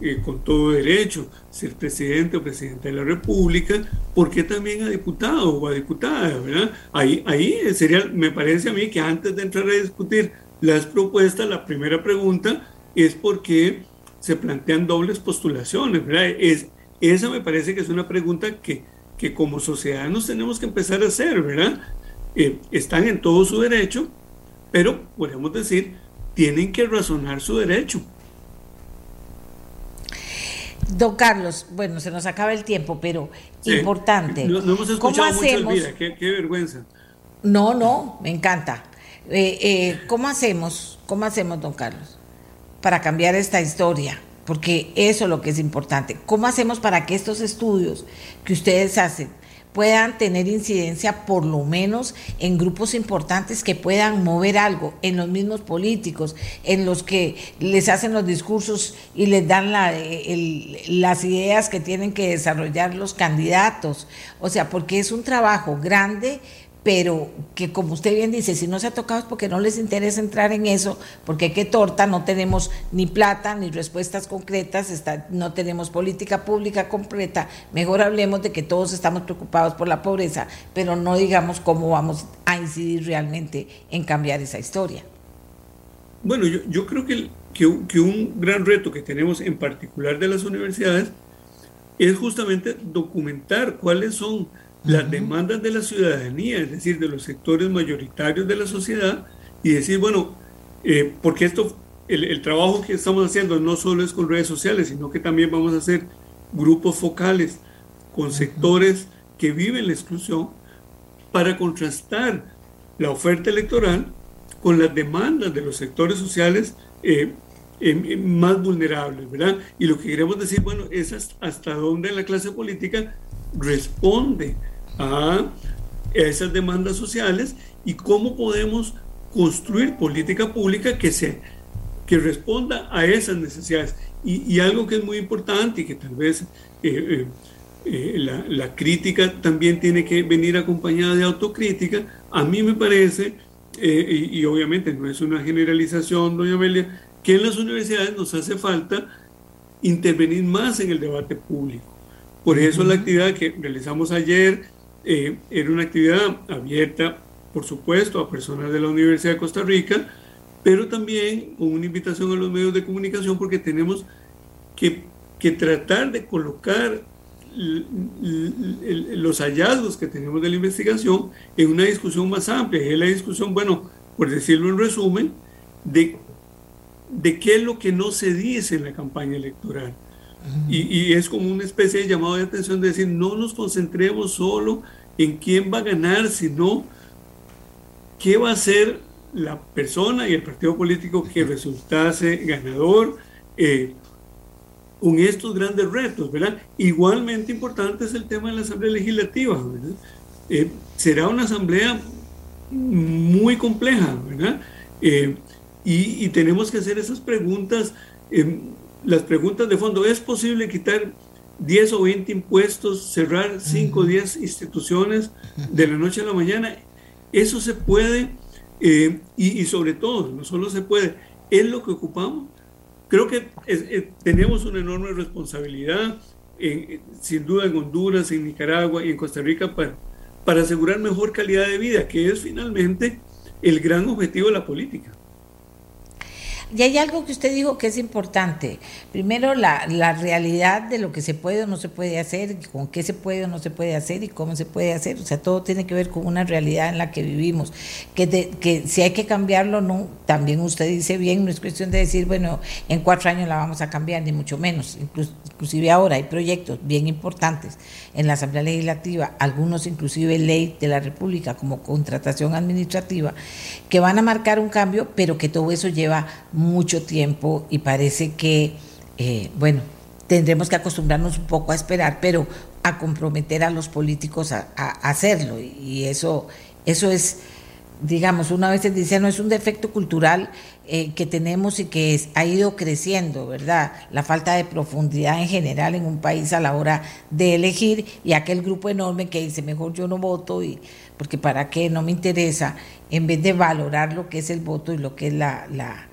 eh, con todo derecho ser presidente o presidenta de la República, ¿por qué también a diputado o a diputada? ¿verdad? Ahí, ahí sería, me parece a mí que antes de entrar a discutir las propuestas, la primera pregunta es porque se plantean dobles postulaciones, ¿verdad? Es, esa me parece que es una pregunta que, que como sociedad tenemos que empezar a hacer, ¿verdad? Eh, están en todo su derecho, pero podemos decir, tienen que razonar su derecho. Don Carlos, bueno, se nos acaba el tiempo, pero importante. No, hemos escuchado mucho Elvira, qué, qué, vergüenza. No, no, me encanta. Eh, eh, ¿Cómo hacemos? ¿Cómo hacemos, don Carlos? Para cambiar esta historia? Porque eso es lo que es importante. ¿Cómo hacemos para que estos estudios que ustedes hacen puedan tener incidencia por lo menos en grupos importantes que puedan mover algo, en los mismos políticos, en los que les hacen los discursos y les dan las ideas que tienen que desarrollar los candidatos. O sea, porque es un trabajo grande pero que como usted bien dice, si no se ha tocado es porque no les interesa entrar en eso, porque qué torta, no tenemos ni plata ni respuestas concretas, no tenemos política pública completa, mejor hablemos de que todos estamos preocupados por la pobreza, pero no digamos cómo vamos a incidir realmente en cambiar esa historia. Bueno, yo, yo creo que, que, que un gran reto que tenemos en particular de las universidades es justamente documentar cuáles son las demandas de la ciudadanía, es decir, de los sectores mayoritarios de la sociedad, y decir, bueno, eh, porque esto, el, trabajo que estamos haciendo no solo es con redes sociales, sino que también vamos a hacer grupos focales con sectores que viven la exclusión para contrastar la oferta electoral con las demandas de los sectores sociales eh, más vulnerables, ¿verdad? Y lo que queremos decir, bueno, es hasta dónde la clase política responde a esas demandas sociales y cómo podemos construir política pública que, se, que responda a esas necesidades. Y, algo que es muy importante y que tal vez eh, eh, eh, la, la, crítica también tiene que venir acompañada de autocrítica, a mí me parece, y, y, obviamente no es una generalización, doña Amelia, que en las universidades nos hace falta intervenir más en el debate público. Por eso la actividad que realizamos ayer era una actividad abierta, por supuesto, a personas de la Universidad de Costa Rica, pero también con una invitación a los medios de comunicación porque tenemos que, tratar de colocar los hallazgos que tenemos de la investigación en una discusión más amplia. Es la discusión, bueno, por decirlo en resumen, de qué es lo que no se dice en la campaña electoral. Y, y, es como una especie de llamado de atención de decir, no nos concentremos solo en quién va a ganar, sino qué va a hacer la persona y el partido político que resultase ganador eh, con estos grandes retos, ¿verdad? Igualmente importante es el tema de la Asamblea Legislativa, ¿verdad? Eh, será una asamblea muy compleja, ¿verdad? Eh, y, tenemos que hacer esas preguntas, las preguntas de fondo, ¿es posible quitar 10 o 20 impuestos, cerrar 5 o 10 instituciones de la noche a la mañana? Eso se puede eh, y, sobre todo, no solo se puede, es lo que ocupamos. Creo que tenemos una enorme responsabilidad, sin duda en Honduras, en Nicaragua y en Costa Rica, para, para asegurar mejor calidad de vida, que es finalmente el gran objetivo de la política. Y hay algo que usted dijo que es importante. Primero, la, realidad de lo que se puede o no se puede hacer, con qué se puede o no se puede hacer y cómo se puede hacer. O sea, todo tiene que ver con una realidad en la que vivimos. Que, que si hay que cambiarlo, no, también usted dice bien, no es cuestión de decir, bueno, en cuatro años la vamos a cambiar, ni mucho menos. inclusive ahora hay proyectos bien importantes en la Asamblea Legislativa, algunos inclusive ley de la República como contratación administrativa, que van a marcar un cambio, pero que todo eso lleva tiempo y parece que, eh, bueno, tendremos que acostumbrarnos un poco a esperar, pero a comprometer a los políticos a, hacerlo. Y eso, eso es, digamos, una vez se dice, no es un defecto cultural eh, que tenemos y que ha ido creciendo, ¿verdad? La falta de profundidad en general en un país a la hora de elegir y aquel grupo enorme que dice, mejor yo no voto, y porque para qué, no me interesa, en vez de valorar lo que es el voto y lo que es la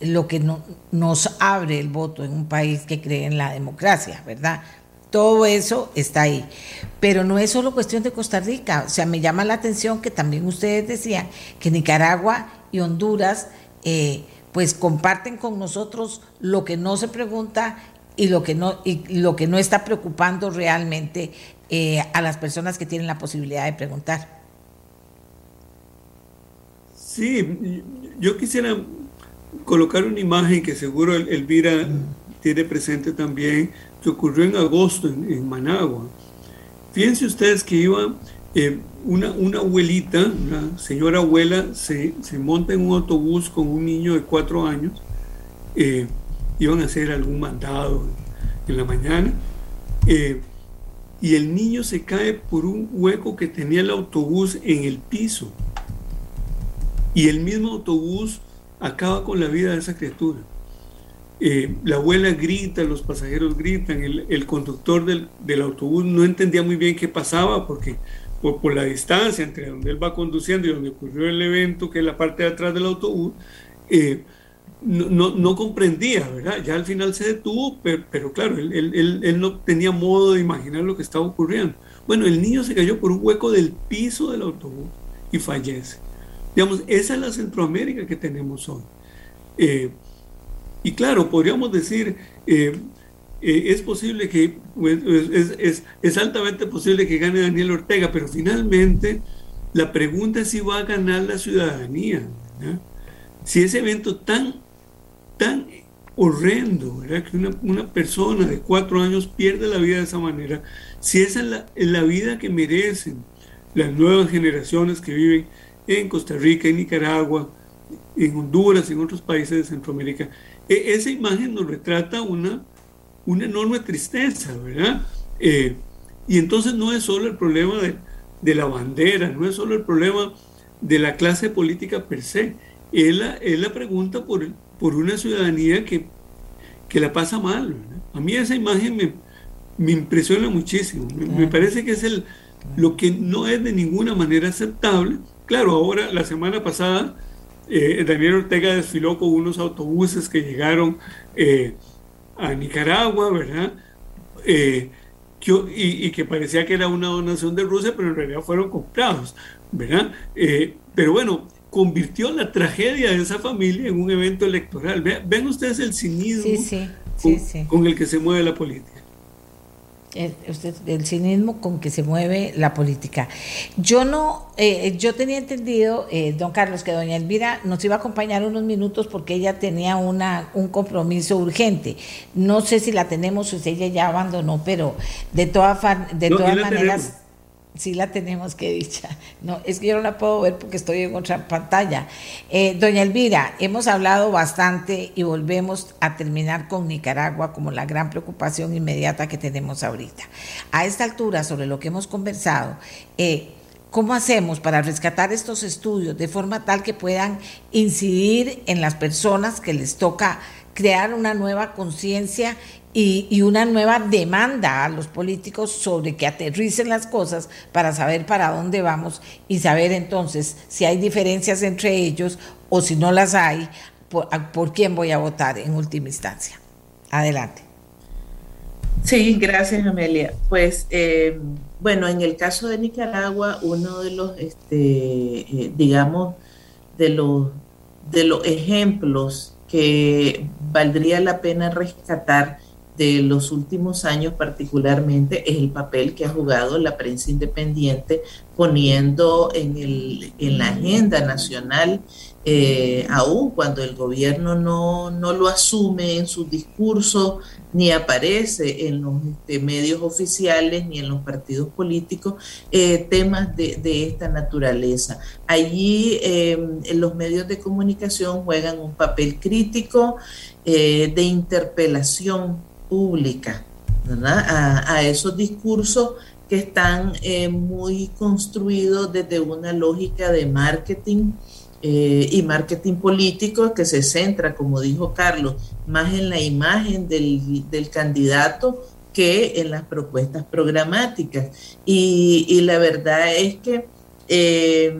lo que no, nos abre el voto en un país que cree en la democracia, ¿verdad? Todo eso está ahí. Pero no es solo cuestión de Costa Rica. O sea, me llama la atención que también ustedes decían que Nicaragua y Honduras eh, pues comparten con nosotros lo que no se pregunta y lo que no, y lo que no está preocupando realmente eh, a las personas que tienen la posibilidad de preguntar. Sí, yo quisiera colocar una imagen que seguro Elvira tiene presente también, que ocurrió en agosto en, Managua. Fíjense ustedes que iba eh, una, una, abuelita, una señora abuela, se, se, monta en un autobús con un niño de cuatro años, eh, iban a hacer algún mandado en la mañana, eh, y el niño se cae por un hueco que tenía el autobús en el piso. Y el mismo autobús acaba con la vida de esa criatura. Eh, la abuela grita, los pasajeros gritan, el, conductor del, autobús no entendía muy bien qué pasaba porque por, la distancia entre donde él va conduciendo y donde ocurrió el evento, que es la parte de atrás del autobús, eh, no, comprendía, ¿verdad? Ya al final se detuvo, pero, claro, él, él, no tenía modo de imaginar lo que estaba ocurriendo. Bueno, el niño se cayó por un hueco del piso del autobús y fallece. Digamos, esa es la Centroamérica que tenemos hoy. Eh, y claro, podríamos decir, eh, eh, es posible que, pues, es, altamente posible que gane Daniel Ortega, pero finalmente la pregunta es si va a ganar la ciudadanía. Si ese evento tan, tan horrendo, que una, una, persona de cuatro años pierde la vida de esa manera, si esa es la, la vida que merecen las nuevas generaciones que viven en Costa Rica, en Nicaragua, en Honduras, en otros países de Centroamérica. E, esa imagen nos retrata una, una enorme tristeza, ¿verdad? Eh, y entonces no es solo el problema de, de, la bandera, no es solo el problema de la clase política per se, es la, es la pregunta por, por una ciudadanía que, que la pasa mal. A mí esa imagen me, me impresiona muchísimo, me, parece que es el, lo que no es de ninguna manera aceptable. Claro, ahora la semana pasada eh, Daniel Ortega desfiló con unos autobuses que llegaron eh, a Nicaragua, ¿verdad? Eh, y, que parecía que era una donación de Rusia, pero en realidad fueron comprados, ¿verdad? pero bueno, convirtió la tragedia de esa familia en un evento electoral. Ven ustedes el cinismo con el que se mueve la política el, el cinismo con que se mueve la política. Yo no, eh, yo tenía entendido, eh, don Carlos, que doña Elvira nos iba a acompañar unos minutos porque ella tenía una, un compromiso urgente. No sé si la tenemos o si ella ya abandonó, pero de, todas de todas maneras sí la tenemos que dicha. No, es que yo no la puedo ver porque estoy en otra pantalla. Eh, doña Elvira, hemos hablado bastante y volvemos a terminar con Nicaragua como la gran preocupación inmediata que tenemos ahorita. A esta altura, sobre lo que hemos conversado, eh, ¿Cómo hacemos para rescatar estos estudios de forma tal que puedan incidir en las personas que les toca crear una nueva conciencia y, una nueva demanda a los políticos sobre que aterricen las cosas para saber para dónde vamos y saber entonces si hay diferencias entre ellos o si no las hay, por, quién voy a votar en última instancia. Adelante. Sí, gracias Amelia. Pues eh, bueno, en el caso de Nicaragua, uno de los, este, eh, digamos, de los, de los ejemplos que valdría la pena rescatar de los últimos años particularmente es el papel que ha jugado la prensa independiente poniendo en, el, en la agenda nacional, eh, aún cuando el gobierno no, no, lo asume en su discurso, ni aparece en los este, medios oficiales, ni en los partidos políticos, eh, temas de, esta naturaleza. Allí em, los medios de comunicación juegan un papel crítico eh, de interpelación pública, A, esos discursos que están eh, muy construidos desde una lógica de marketing eh, y marketing político que se centra, como dijo Carlos, más en la imagen del, candidato que en las propuestas programáticas. Y, la verdad es que eh,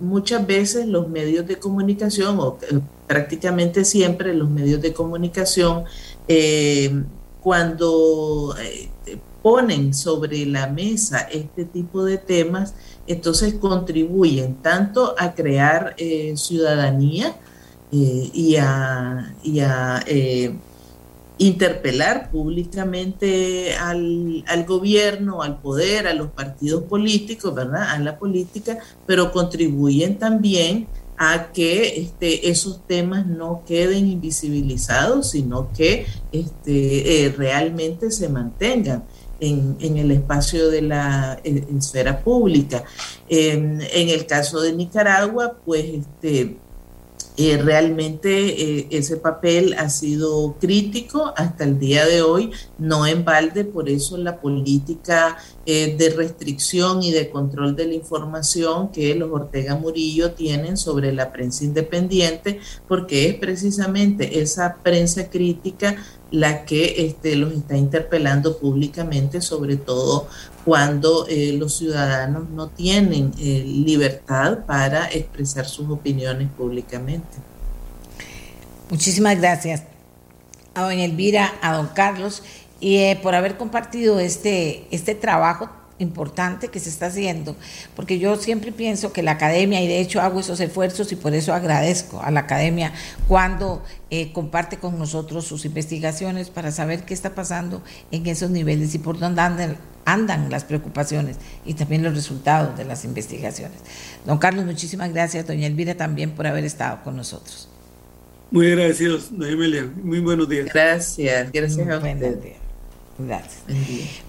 muchas veces los medios de comunicación, o prácticamente siempre los medios de comunicación, cuando eh, ponen sobre la mesa este tipo de temas, entonces contribuyen tanto a crear eh, ciudadanía eh, y a, interpelar públicamente al, al, gobierno, al poder, a los partidos políticos, ¿verdad? A la política, pero contribuyen también a que este, esos temas no queden invisibilizados, sino que este, eh, realmente se mantengan en, el espacio de la esfera pública. en el caso de Nicaragua, pues este, eh, realmente eh, ese papel ha sido crítico hasta el día de hoy, no en balde, por eso la política eh, de restricción y de control de la información que los Ortega Murillo tienen sobre la prensa independiente, porque es precisamente esa prensa crítica la que este, los está interpelando públicamente, sobre todo cuando los ciudadanos no tienen eh, libertad para expresar sus opiniones públicamente. Muchísimas gracias a doña Elvira, a don Carlos, y eh, por haber compartido este, este trabajo importante que se está haciendo, porque yo siempre pienso que la academia, y de hecho hago esos esfuerzos y por eso agradezco a la academia cuando eh, comparte con nosotros sus investigaciones para saber qué está pasando en esos niveles y por dónde andan, andan las preocupaciones y también los resultados de las investigaciones. Don Carlos, muchísimas gracias, doña Elvira también por haber estado con nosotros. Muy agradecidos, doña Emilia. Muy buenos días. Gracias, gracias a usted. Gracias.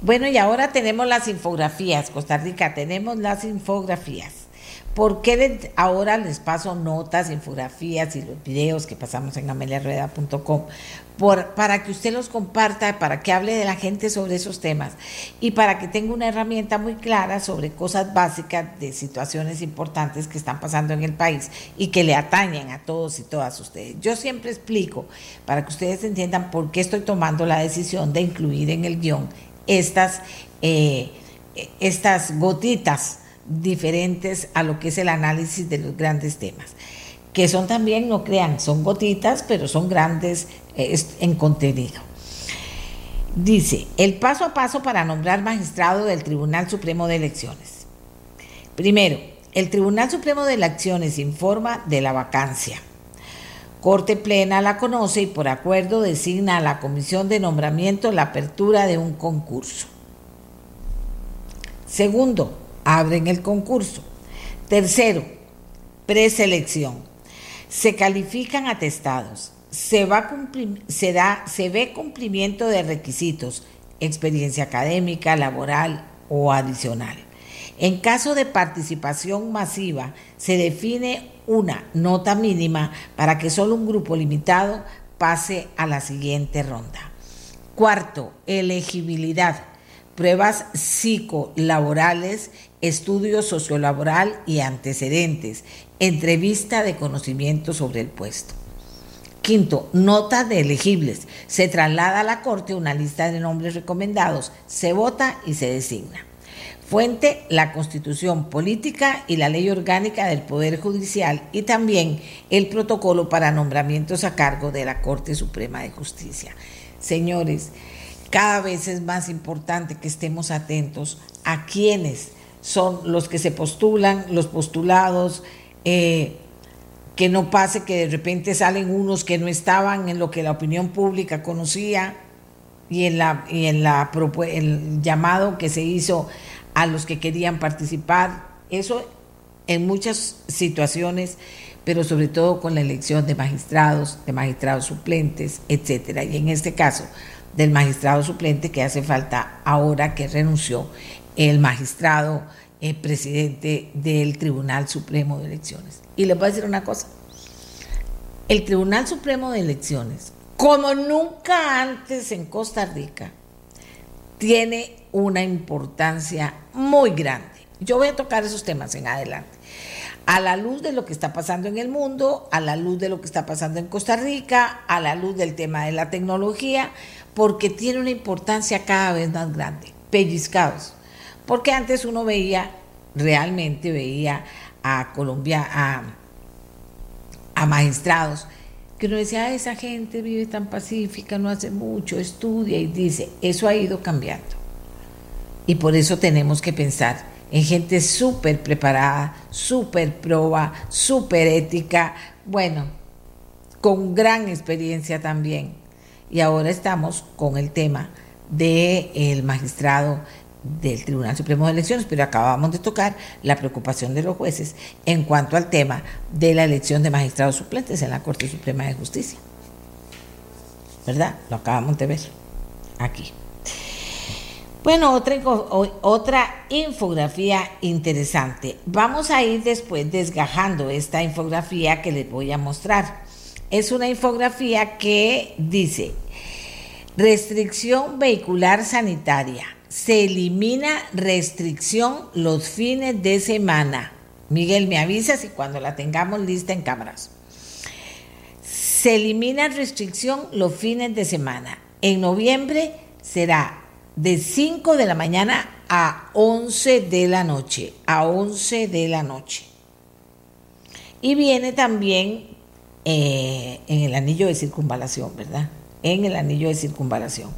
Bueno, y ahora tenemos las infografías, Costa Rica, tenemos las infografías. ¿Por qué ahora les paso notas, infografías y los videos que pasamos en ameliarueda.com? Para que usted los comparta, para que hable de la gente sobre esos temas y para que tenga una herramienta muy clara sobre cosas básicas de situaciones importantes que están pasando en el país y que le atañen a todos y todas ustedes. Yo siempre explico para que ustedes entiendan por qué estoy tomando la decisión de incluir en el guion estas, eh, estas gotitas diferentes a lo que es el análisis de los grandes temas que son también, no crean, son gotitas, pero son grandes en contenido. Dice, el paso a paso para nombrar magistrado del Tribunal Supremo de Elecciones. Primero, el Tribunal Supremo de Elecciones informa de la vacancia. Corte Plena la conoce y por acuerdo designa a la Comisión de Nombramiento la apertura de un concurso. Segundo, abren el concurso. Tercero, preselección. Se califican atestados se, va se, da, se ve cumplimiento de requisitos, experiencia académica, laboral o adicional. En caso de participación masiva, se define una nota mínima para que solo un grupo limitado pase a la siguiente ronda. Cuarto, elegibilidad. Pruebas psicolaborales, estudio sociolaboral y antecedentes, entrevista de conocimiento sobre el puesto. Quinto, nota de elegibles. Se traslada a la Corte una lista de nombres recomendados, se vota y se designa. Fuente, la Constitución Política y la Ley Orgánica del Poder Judicial y también el protocolo para nombramientos a cargo de la Corte Suprema de Justicia. Señores, cada vez es más importante que estemos atentos a quienes son los que se postulan, los postulados, eh, que no pase que de repente salen unos que no estaban en lo que la opinión pública conocía y en la y en la el llamado que se hizo a los que querían participar. Eso en muchas situaciones pero sobre todo con la elección de magistrados de magistrados suplentes etcétera. Y en este caso del magistrado suplente que hace falta ahora que renunció el magistrado el presidente del Tribunal Supremo de Elecciones. Y les voy a decir una cosa, el Tribunal Supremo de Elecciones, como nunca antes en Costa Rica, tiene una importancia muy grande. Yo voy a tocar esos temas en adelante. A la luz de lo que está pasando en el mundo, a la luz de lo que está pasando en Costa Rica, a la luz del tema de la tecnología, porque tiene una importancia cada vez más grande. Pellizcados porque antes uno veía, realmente veía a Colombia, a, magistrados, que uno decía, esa gente vive tan pacífica, no hace mucho, estudia y dice, eso ha ido cambiando. Y por eso tenemos que pensar en gente súper preparada, súper proba, súper ética, bueno, con gran experiencia también. Y ahora estamos con el tema del magistrado del Tribunal Supremo de Elecciones, pero acabamos de tocar la preocupación de los jueces en cuanto al tema de la elección de magistrados suplentes en la Corte Suprema de Justicia. ¿Verdad? Lo acabamos de ver aquí. Bueno, otra, infografía interesante. Vamos a ir después desgajando esta infografía que les voy a mostrar. Es una infografía que dice, restricción vehicular sanitaria se elimina restricción los fines de semana. Miguel, me avisas y cuando la tengamos lista en cámaras. Se elimina restricción los fines de semana. En noviembre será de 5 de la mañana a 11 de la noche. A 11 de la noche. Y viene también eh, en el anillo de circunvalación, ¿verdad? En el anillo de circunvalación.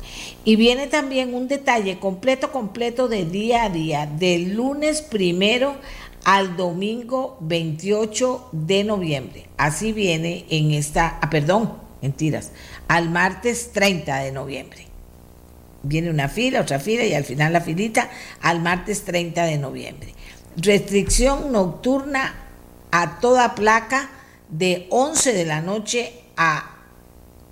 Y viene también un detalle completo, completo de día a día, del lunes primero al domingo 28 de noviembre. Así viene en esta, ah, perdón, mentiras, al martes 30 de noviembre. Viene una fila, otra fila y al final la filita al martes 30 de noviembre. Restricción nocturna a toda placa de 11 de la noche a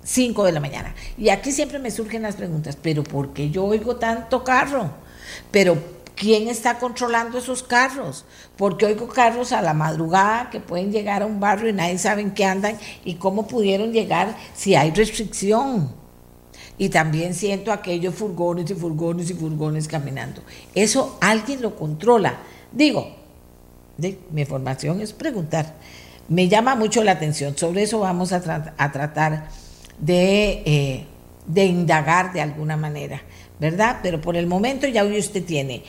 5 de la mañana. Y aquí siempre me surgen las preguntas, pero ¿por qué yo oigo tanto carro? Pero ¿quién está controlando esos carros? Porque oigo carros a la madrugada que pueden llegar a un barrio y nadie sabe en qué andan y cómo pudieron llegar si hay restricción. Y también siento aquellos furgones y furgones y furgones caminando. Eso alguien lo controla. Digo, mi formación es preguntar. Me llama mucho la atención. Sobre eso vamos a, tratar de, eh, de indagar de alguna manera. ¿verdad? Pero por el momento ya hoy usted tiene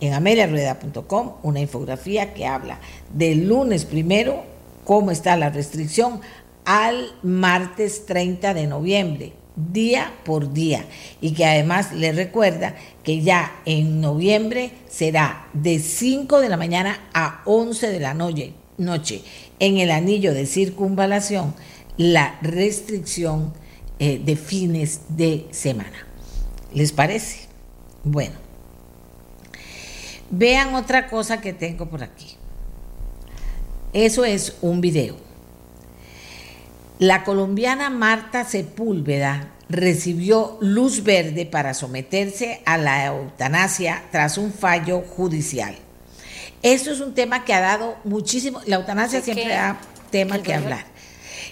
en ameliarueda.com una infografía que habla del lunes primero, cómo está la restricción, al martes 30 de noviembre, día por día. Y que además le recuerda que ya en noviembre será de 5 de la mañana a 11 de la noche, noche en el anillo de circunvalación la restricción eh, de fines de semana. ¿Les parece? Bueno. Vean otra cosa que tengo por aquí. Eso es un video. La colombiana Marta Sepúlveda recibió luz verde para someterse a la eutanasia tras un fallo judicial. Esto es un tema que ha dado muchísimo, la eutanasia siempre da tema que hablar.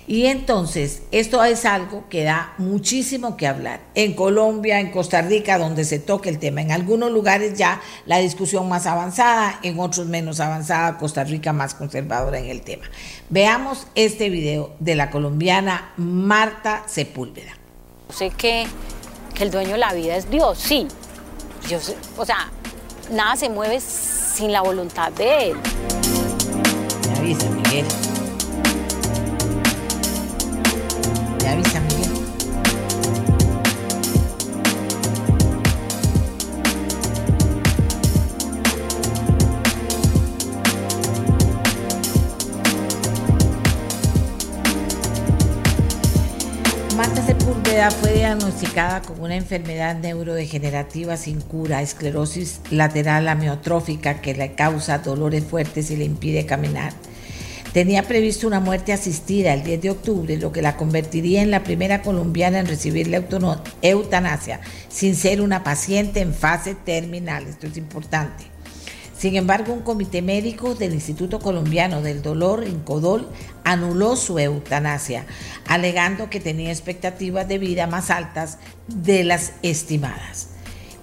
Y entonces, esto es algo que da muchísimo que hablar. En Colombia, en Costa Rica, donde se toque el tema. En algunos lugares ya la discusión más avanzada, en otros menos avanzada, Costa Rica más conservadora en el tema. Veamos este video de la colombiana Marta Sepúlveda. Sé que, que el dueño de la vida es Dios, sí. Yo o sea, nada se mueve sin la voluntad de Él. Me avisa, Miguel. Avisa Miguel. Marta Sepúlveda fue diagnosticada con una enfermedad neurodegenerativa sin cura, esclerosis lateral amiotrófica que le causa dolores fuertes y le impide caminar. Tenía previsto una muerte asistida el 10 de octubre, lo que la convertiría en la primera colombiana en recibir la eutanasia, sin ser una paciente en fase terminal. Esto es importante. Sin embargo, un comité médico del Instituto Colombiano del Dolor, INCODOL, anuló su eutanasia, alegando que tenía expectativas de vida más altas de las estimadas.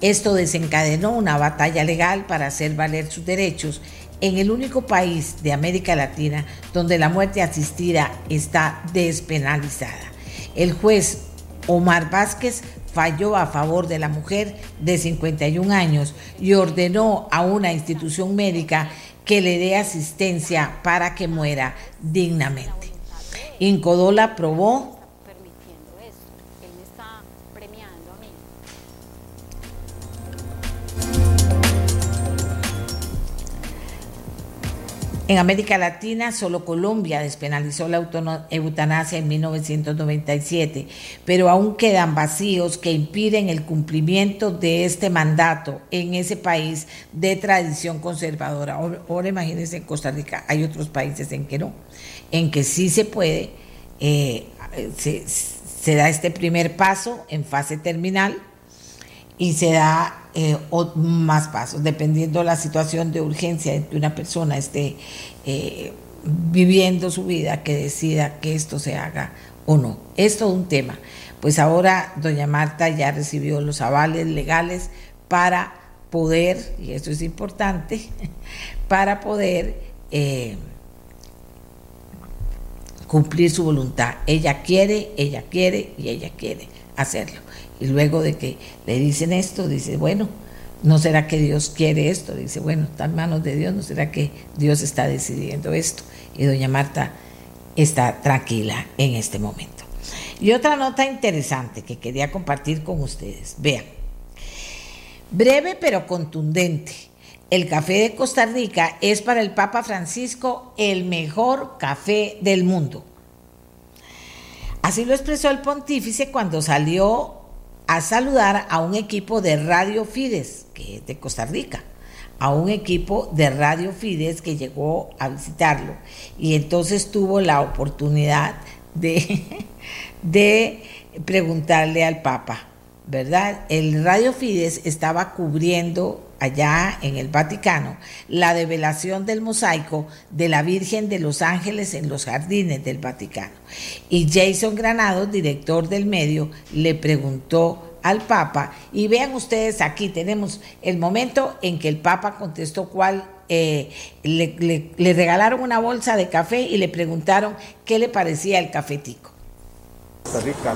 Esto desencadenó una batalla legal para hacer valer sus derechos en el único país de América Latina donde la muerte asistida está despenalizada. El juez Omar Vázquez falló a favor de la mujer de 51 años y ordenó a una institución médica que le dé asistencia para que muera dignamente. Incodola aprobó En América Latina, solo Colombia despenalizó la eutanasia en 1997, pero aún quedan vacíos que impiden el cumplimiento de este mandato en ese país de tradición conservadora. Ahora, imagínense en Costa Rica, hay otros países en que no, en que sí se puede, eh, se da este primer paso en fase terminal y se da eh, más pasos, dependiendo de la situación de urgencia en que una persona esté eh, viviendo su vida, que decida que esto se haga o no. Es todo un tema. Pues ahora doña Marta ya recibió los avales legales para poder, y esto es importante, *laughs* para poder eh, cumplir su voluntad. Ella quiere, ella quiere y ella quiere hacerlo. Y luego de que le dicen esto, dice, bueno, ¿no será que Dios quiere esto? Dice, bueno, está en manos de Dios, ¿no será que Dios está decidiendo esto? Y doña Marta está tranquila en este momento. Y otra nota interesante que quería compartir con ustedes. Vean, breve pero contundente. El café de Costa Rica es para el Papa Francisco el mejor café del mundo. Así lo expresó el pontífice cuando salió a saludar a un equipo de Radio Fides, que es de Costa Rica, a un equipo de Radio Fides que llegó a visitarlo y entonces tuvo la oportunidad de, *laughs* de preguntarle al Papa, ¿verdad? El Radio Fides estaba cubriendo allá en el Vaticano la develación del mosaico de la Virgen de los Ángeles en los jardines del Vaticano. Y Jason Granados, director del medio, le preguntó al Papa, y vean ustedes aquí tenemos el momento en que el Papa contestó cuál eh, le, le, regalaron una bolsa de café y le preguntaron qué le parecía el cafetico. Costa Rica.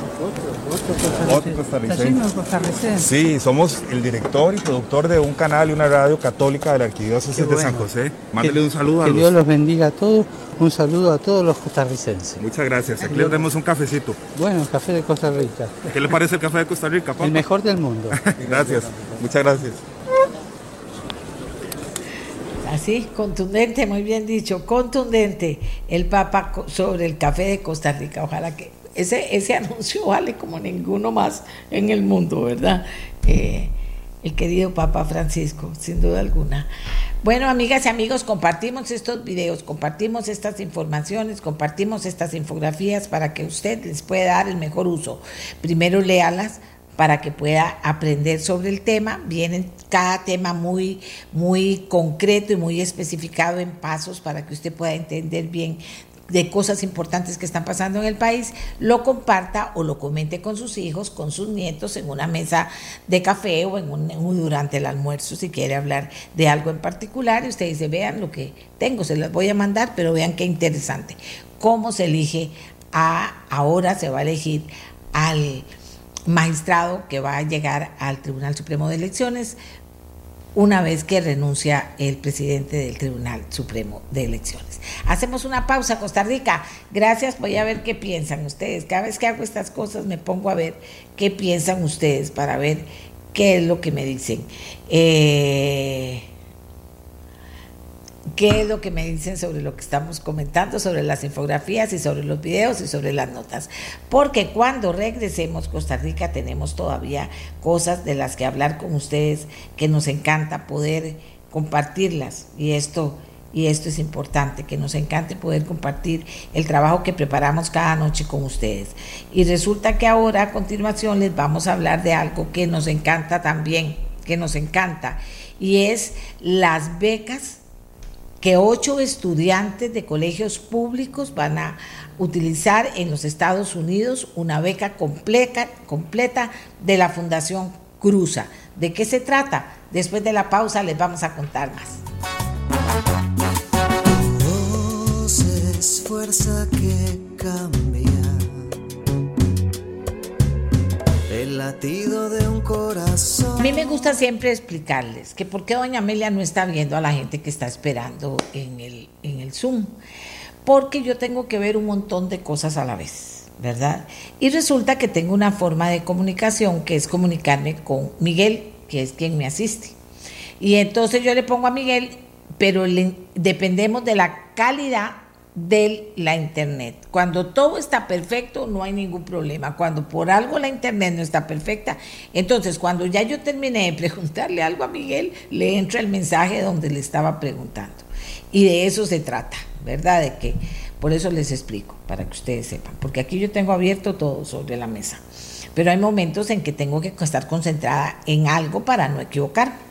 Otro costarricense. Sí, somos el director y productor de un canal y una radio católica de la Arquidiócesis de San José. Mándele un saludo a los... Que Dios los bendiga a todos. Un saludo a todos los costarricenses. Muchas gracias. Aquí les damos un cafecito. Bueno, café de Costa Rica. ¿Qué le parece el café de Costa Rica, El mejor del mundo. *laughs* gracias. Muchas gracias. Así, contundente, muy bien dicho, contundente el Papa sobre el café de Costa Rica. Ojalá que ese, ese *laughs* anuncio vale como ninguno más en el mundo, ¿verdad? Eh, el querido Papa Francisco, sin duda alguna. Bueno, amigas y amigos, compartimos estos videos, compartimos estas informaciones, compartimos estas infografías para que usted les pueda dar el mejor uso. Primero léalas para que pueda aprender sobre el tema. Viene cada tema muy, muy concreto y muy especificado en pasos para que usted pueda entender bien de cosas importantes que están pasando en el país, lo comparta o lo comente con sus hijos, con sus nietos en una mesa de café o en un, durante el almuerzo si quiere hablar de algo en particular y usted dice, vean lo que tengo, se las voy a mandar, pero vean qué interesante. ¿Cómo se elige a, ahora se va a elegir al magistrado que va a llegar al Tribunal Supremo de Elecciones una vez que renuncia el presidente del Tribunal Supremo de Elecciones. Hacemos una pausa, Costa Rica. Gracias, voy a ver qué piensan ustedes. Cada vez que hago estas cosas me pongo a ver qué piensan ustedes para ver qué es lo que me dicen. Eh, qué es lo que me dicen sobre lo que estamos comentando, sobre las infografías y sobre los videos y sobre las notas. Porque cuando regresemos, Costa Rica, tenemos todavía cosas de las que hablar con ustedes que nos encanta poder compartirlas. Y esto, y esto es importante, que nos encante poder compartir el trabajo que preparamos cada noche con ustedes. Y resulta que ahora a continuación les vamos a hablar de algo que nos encanta también, que nos encanta, y es las becas que ocho estudiantes de colegios públicos van a utilizar en los Estados Unidos una beca completa, de la Fundación Cruza. ¿De qué se trata? Después de la pausa les vamos a contar más. que el latido de un corazón. A mí me gusta siempre explicarles que por qué doña Amelia no está viendo a la gente que está esperando en el, en el Zoom. Porque yo tengo que ver un montón de cosas a la vez, ¿verdad? Y resulta que tengo una forma de comunicación que es comunicarme con Miguel, que es quien me asiste. Y entonces yo le pongo a Miguel, pero dependemos de la calidad de la internet. Cuando todo está perfecto, no hay ningún problema. Cuando por algo la internet no está perfecta, entonces cuando ya yo terminé de *laughs* preguntarle algo a Miguel, le entra el mensaje donde le estaba preguntando. Y de eso se trata, ¿verdad? De que por eso les explico, para que ustedes sepan, porque aquí yo tengo abierto todo sobre la mesa. Pero hay momentos en que tengo que estar concentrada en algo para no equivocarme.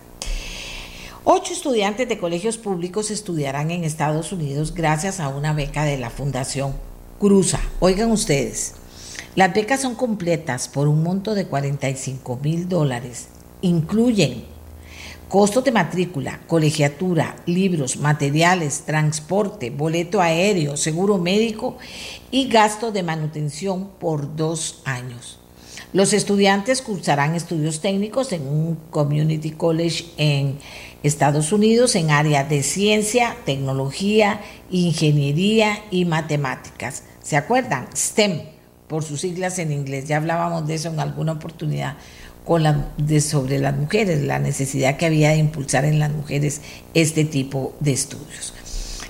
Ocho estudiantes de colegios públicos estudiarán en Estados Unidos gracias a una beca de la Fundación Cruza. Oigan ustedes, las becas son completas por un monto de 45 mil dólares. Incluyen costos de matrícula, colegiatura, libros, materiales, transporte, boleto aéreo, seguro médico y gasto de manutención por dos años. Los estudiantes cursarán estudios técnicos en un community college en Estados Unidos en área de ciencia, tecnología, ingeniería y matemáticas. ¿Se acuerdan? STEM, por sus siglas en inglés. Ya hablábamos de eso en alguna oportunidad sobre las mujeres, la necesidad que había de impulsar en las mujeres este tipo de estudios.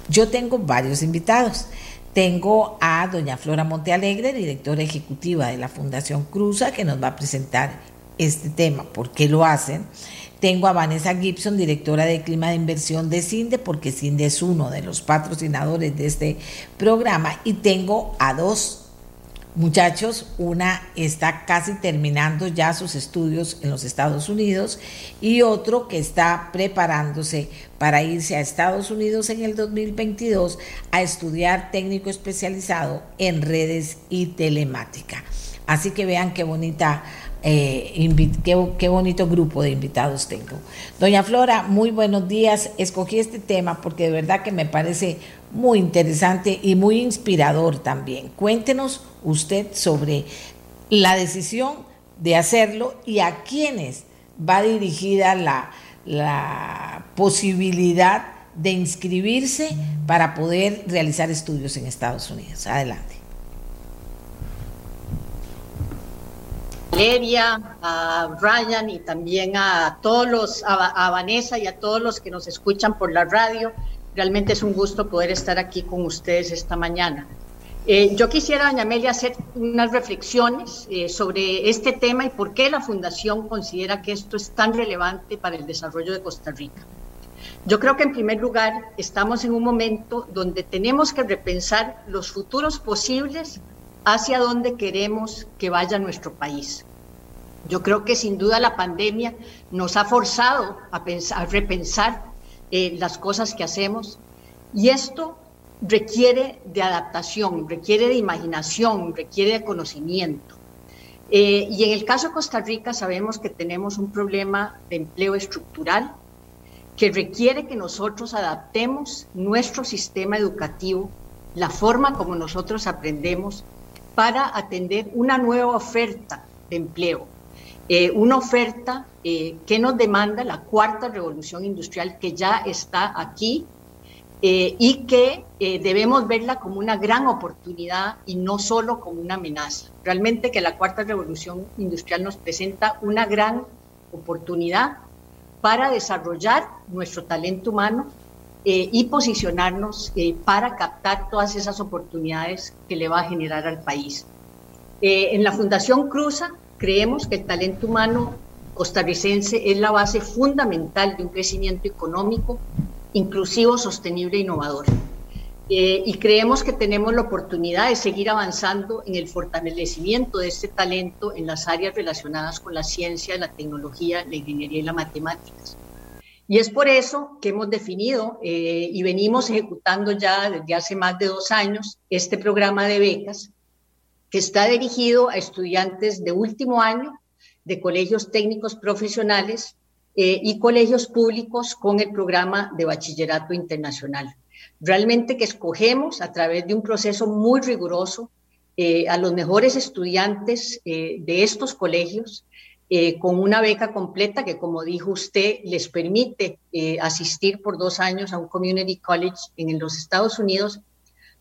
Yo tengo varios invitados. Tengo a doña Flora Montealegre, directora ejecutiva de la Fundación Cruza, que nos va a presentar este tema, por qué lo hacen. Tengo a Vanessa Gibson, directora de Clima de Inversión de CINDE, porque CINDE es uno de los patrocinadores de este programa. Y tengo a dos muchachos. Una está casi terminando ya sus estudios en los Estados Unidos y otro que está preparándose para irse a Estados Unidos en el 2022 a estudiar técnico especializado en redes y telemática. Así que vean qué bonita eh, qué, bonito grupo de invitados tengo. Doña Flora, muy buenos días. Escogí este tema porque de verdad que me parece muy interesante y muy inspirador también. Cuéntenos usted sobre la decisión de hacerlo y a quiénes va dirigida la, la posibilidad de inscribirse para poder realizar estudios en Estados Unidos. Adelante. Valeria, a Ryan y también a todos los, a, Vanessa y a todos los que nos escuchan por la radio. Realmente es un gusto poder estar aquí con ustedes esta mañana. Eh, yo quisiera, doña Amelia, hacer unas reflexiones eh, sobre este tema y por qué la Fundación considera que esto es tan relevante para el desarrollo de Costa Rica. Yo creo que en primer lugar estamos en un momento donde tenemos que repensar los futuros posibles hacia dónde queremos que vaya nuestro país. Yo creo que sin duda la pandemia nos ha forzado a, pensar, repensar eh, las cosas que hacemos y esto requiere de adaptación, requiere de imaginación, requiere de conocimiento. Eh, y en el caso de Costa Rica sabemos que tenemos un problema de empleo estructural que requiere que nosotros adaptemos nuestro sistema educativo, la forma como nosotros aprendemos para atender una nueva oferta de empleo, eh, una oferta eh, que nos demanda la cuarta revolución industrial que ya está aquí eh, y que debemos verla como una gran oportunidad y no solo como una amenaza. Realmente que la cuarta revolución industrial nos presenta una gran oportunidad para desarrollar nuestro talento humano eh, y posicionarnos eh, para captar todas esas oportunidades que le va a generar al país. Eh, en la Fundación Cruza creemos que el talento humano costarricense es la base fundamental de un crecimiento económico inclusivo, sostenible e innovador. y creemos que tenemos la oportunidad de seguir avanzando en el fortalecimiento de este talento en las áreas relacionadas con la ciencia, la tecnología, la ingeniería y las matemáticas. Y es por eso que hemos definido eh, y venimos ejecutando ya desde hace más de dos años este programa de becas que está dirigido a estudiantes de último año de colegios técnicos profesionales eh, y colegios públicos con el programa de bachillerato internacional. Realmente que escogemos a través de un proceso muy riguroso eh, a los mejores estudiantes de estos colegios eh, con una beca completa que, como dijo usted, les permite eh, asistir por dos años a un community college en los Estados Unidos,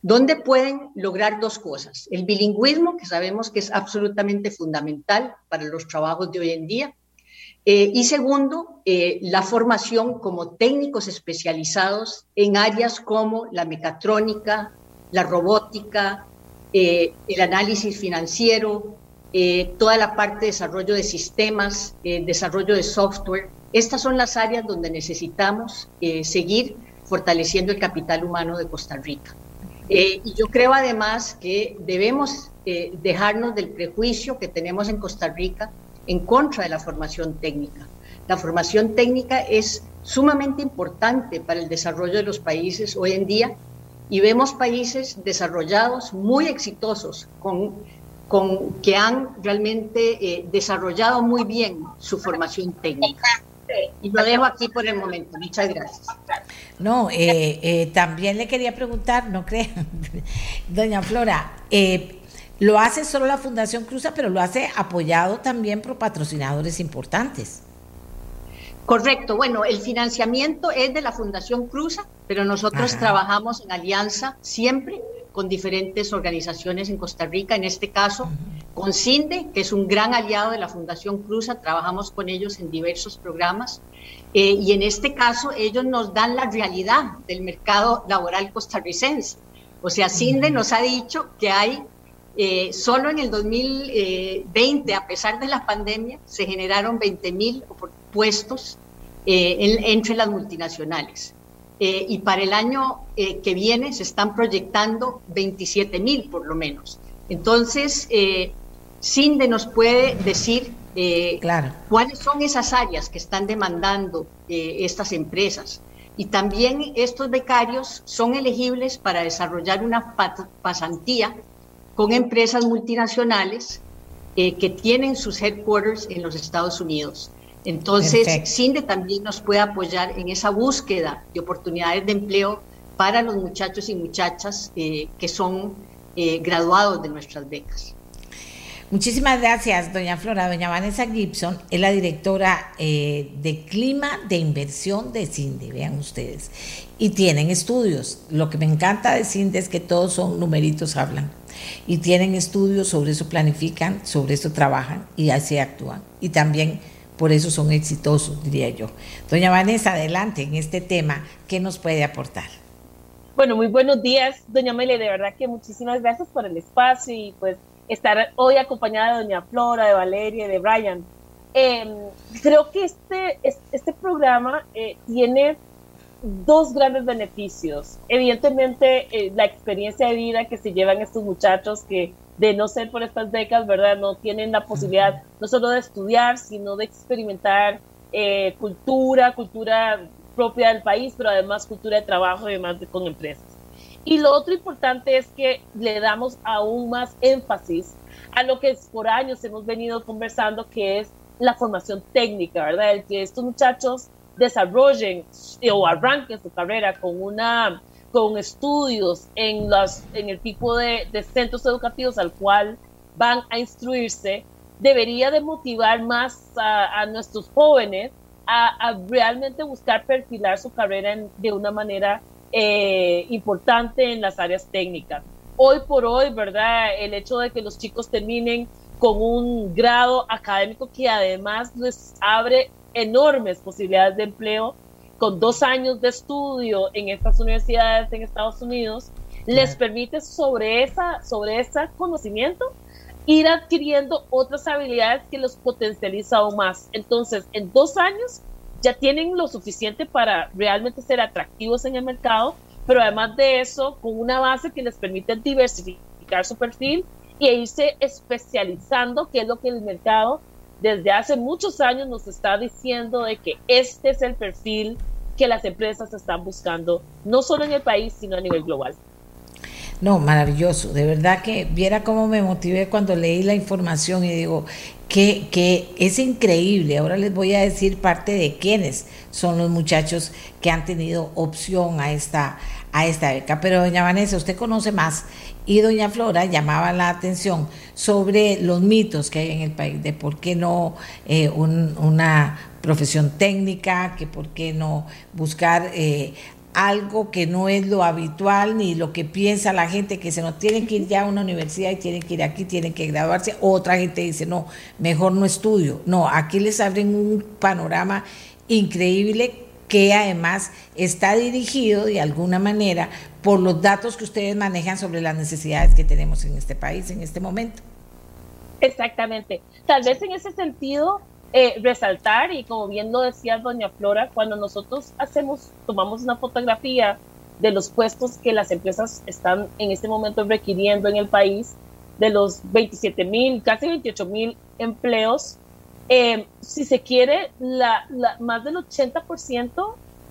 donde pueden lograr dos cosas. El bilingüismo, que sabemos que es absolutamente fundamental para los trabajos de hoy en día, eh, y segundo, la formación como técnicos especializados en áreas como la mecatrónica, la robótica, el análisis financiero, eh, toda la parte de desarrollo de sistemas, eh, desarrollo de software. Estas son las áreas donde necesitamos eh, seguir fortaleciendo el capital humano de Costa Rica. Y yo creo además que debemos dejarnos del prejuicio que tenemos en Costa Rica en contra de la formación técnica. La formación técnica es sumamente importante para el desarrollo de los países hoy en día y vemos países desarrollados muy exitosos con con, que han realmente eh, desarrollado muy bien su formación técnica. Y lo dejo aquí por el momento. Muchas gracias. No, eh, eh, también le quería preguntar, no crean, *laughs* doña Flora, lo hace solo la Fundación Cruza, pero lo hace apoyado también por patrocinadores importantes. Correcto, bueno, el financiamiento es de la Fundación Cruza, pero nosotros trabajamos en alianza siempre con diferentes organizaciones en Costa Rica, en este caso con CINDE, que es un gran aliado de la Fundación Cruza, trabajamos con ellos en diversos programas, eh, y en este caso ellos nos dan la realidad del mercado laboral costarricense. O sea, CINDE nos ha dicho que hay eh, solo en el 2020, a pesar de la pandemia, se generaron 20 mil puestos eh, entre las multinacionales. Eh, y para el año eh, que viene se están proyectando 27 mil por lo menos. Entonces, eh, Cinde nos puede decir eh, claro. cuáles son esas áreas que están demandando estas empresas. Y también estos becarios son elegibles para desarrollar una pasantía con empresas multinacionales que tienen sus headquarters en los Estados Unidos. Entonces, CINDE también nos puede apoyar en esa búsqueda de oportunidades de empleo para los muchachos y muchachas que son graduados de nuestras becas. Muchísimas gracias, doña Flora. Doña Vanessa Gibson es la directora eh, de Clima de Inversión de CINDE, vean ustedes. Y tienen estudios. Lo que me encanta de CINDE es que todos son numeritos, hablan. Y tienen estudios, sobre eso planifican, sobre eso trabajan y así actúan. Y también por eso son exitosos, diría yo. Doña Vanessa, adelante en este tema, ¿qué nos puede aportar? Bueno, muy buenos días, doña Mele, de verdad que muchísimas gracias por el espacio y pues estar hoy acompañada de doña Flora, de Valeria y de Brian. Em, creo que este, este programa eh, tiene dos grandes beneficios. Evidentemente, eh, la experiencia de vida que se llevan estos muchachos que de no ser por estas becas, ¿verdad? No tienen la posibilidad no solo de estudiar, sino de experimentar eh, cultura, cultura propia del país, pero además cultura de trabajo y demás con empresas. Y lo otro importante es que le damos aún más énfasis a lo que por años hemos venido conversando, que es la formación técnica, ¿verdad? El que estos muchachos desarrollen o arranquen su carrera con una con estudios en los en el tipo de, centros educativos al cual van a instruirse debería de motivar más a, nuestros jóvenes a, realmente buscar perfilar su carrera de una manera eh, importante en las áreas técnicas. Hoy por hoy, ¿verdad? El hecho de que los chicos terminen con un grado académico que además les abre enormes posibilidades de empleo, con dos años de estudio en estas universidades en Estados Unidos, les permite sobre, esa, sobre ese conocimiento ir adquiriendo otras habilidades que los potencializa aún más. Entonces, en dos años ya tienen lo suficiente para realmente ser atractivos en el mercado, pero además de eso, con una base que les permite diversificar su perfil e irse especializando, que es lo que el mercado desde hace muchos años nos está diciendo de que este es el perfil que las empresas están buscando, no solo en el país, sino a nivel global. No, maravilloso. De verdad que viera cómo me motivé cuando leí la información y digo que, que es increíble. Ahora les voy a decir parte de quiénes son los muchachos que han tenido opción a esta, a esta beca. Pero doña Vanessa, usted conoce más y doña Flora llamaba la atención sobre los mitos que hay en el país, de por qué no eh, una profesión técnica, que por qué no buscar eh, algo que no es lo habitual ni lo que piensa la gente, que se nos tienen que ir ya a una universidad y tienen que ir aquí, tienen que graduarse. Otra gente dice, no, mejor no estudio. No, aquí les abren un panorama increíble que además está dirigido de alguna manera por los datos que ustedes manejan sobre las necesidades que tenemos en este país en este momento. Exactamente. Tal vez en ese sentido eh, resaltar y como bien lo decía doña Flora, cuando nosotros hacemos, tomamos una fotografía de los puestos que las empresas están en este momento requiriendo en el país, de los 27 mil, casi 28 mil empleos, eh, si se quiere, la, más del 80%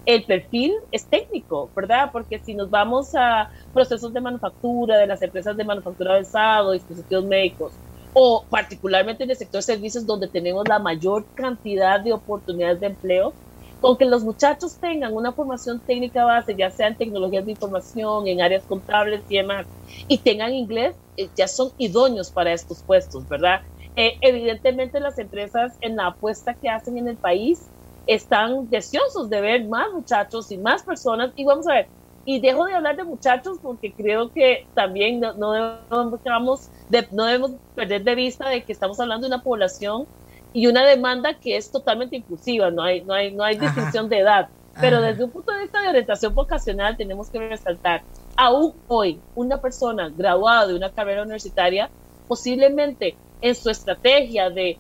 el perfil es técnico, ¿verdad? Porque si nos vamos a procesos de manufactura, de las empresas de manufactura avanzado, dispositivos médicos, o particularmente en el sector servicios donde tenemos la mayor cantidad de oportunidades de empleo, con que los muchachos tengan una formación técnica base, ya sea en tecnologías de información, en áreas contables y demás, y tengan inglés, eh, ya son idóneos para estos puestos, ¿verdad? Eh, evidentemente las empresas en la apuesta que hacen en el país están deseosos de ver más muchachos y más personas, y vamos a ver, y dejo de hablar de muchachos porque creo que también no, no, debemos, no debemos perder de vista de que estamos hablando de una población y una demanda que es totalmente inclusiva, no hay, no hay, no hay distinción de edad. Pero desde un punto de vista de orientación vocacional tenemos que resaltar, aún hoy, una persona graduada de una carrera universitaria, posiblemente en su estrategia de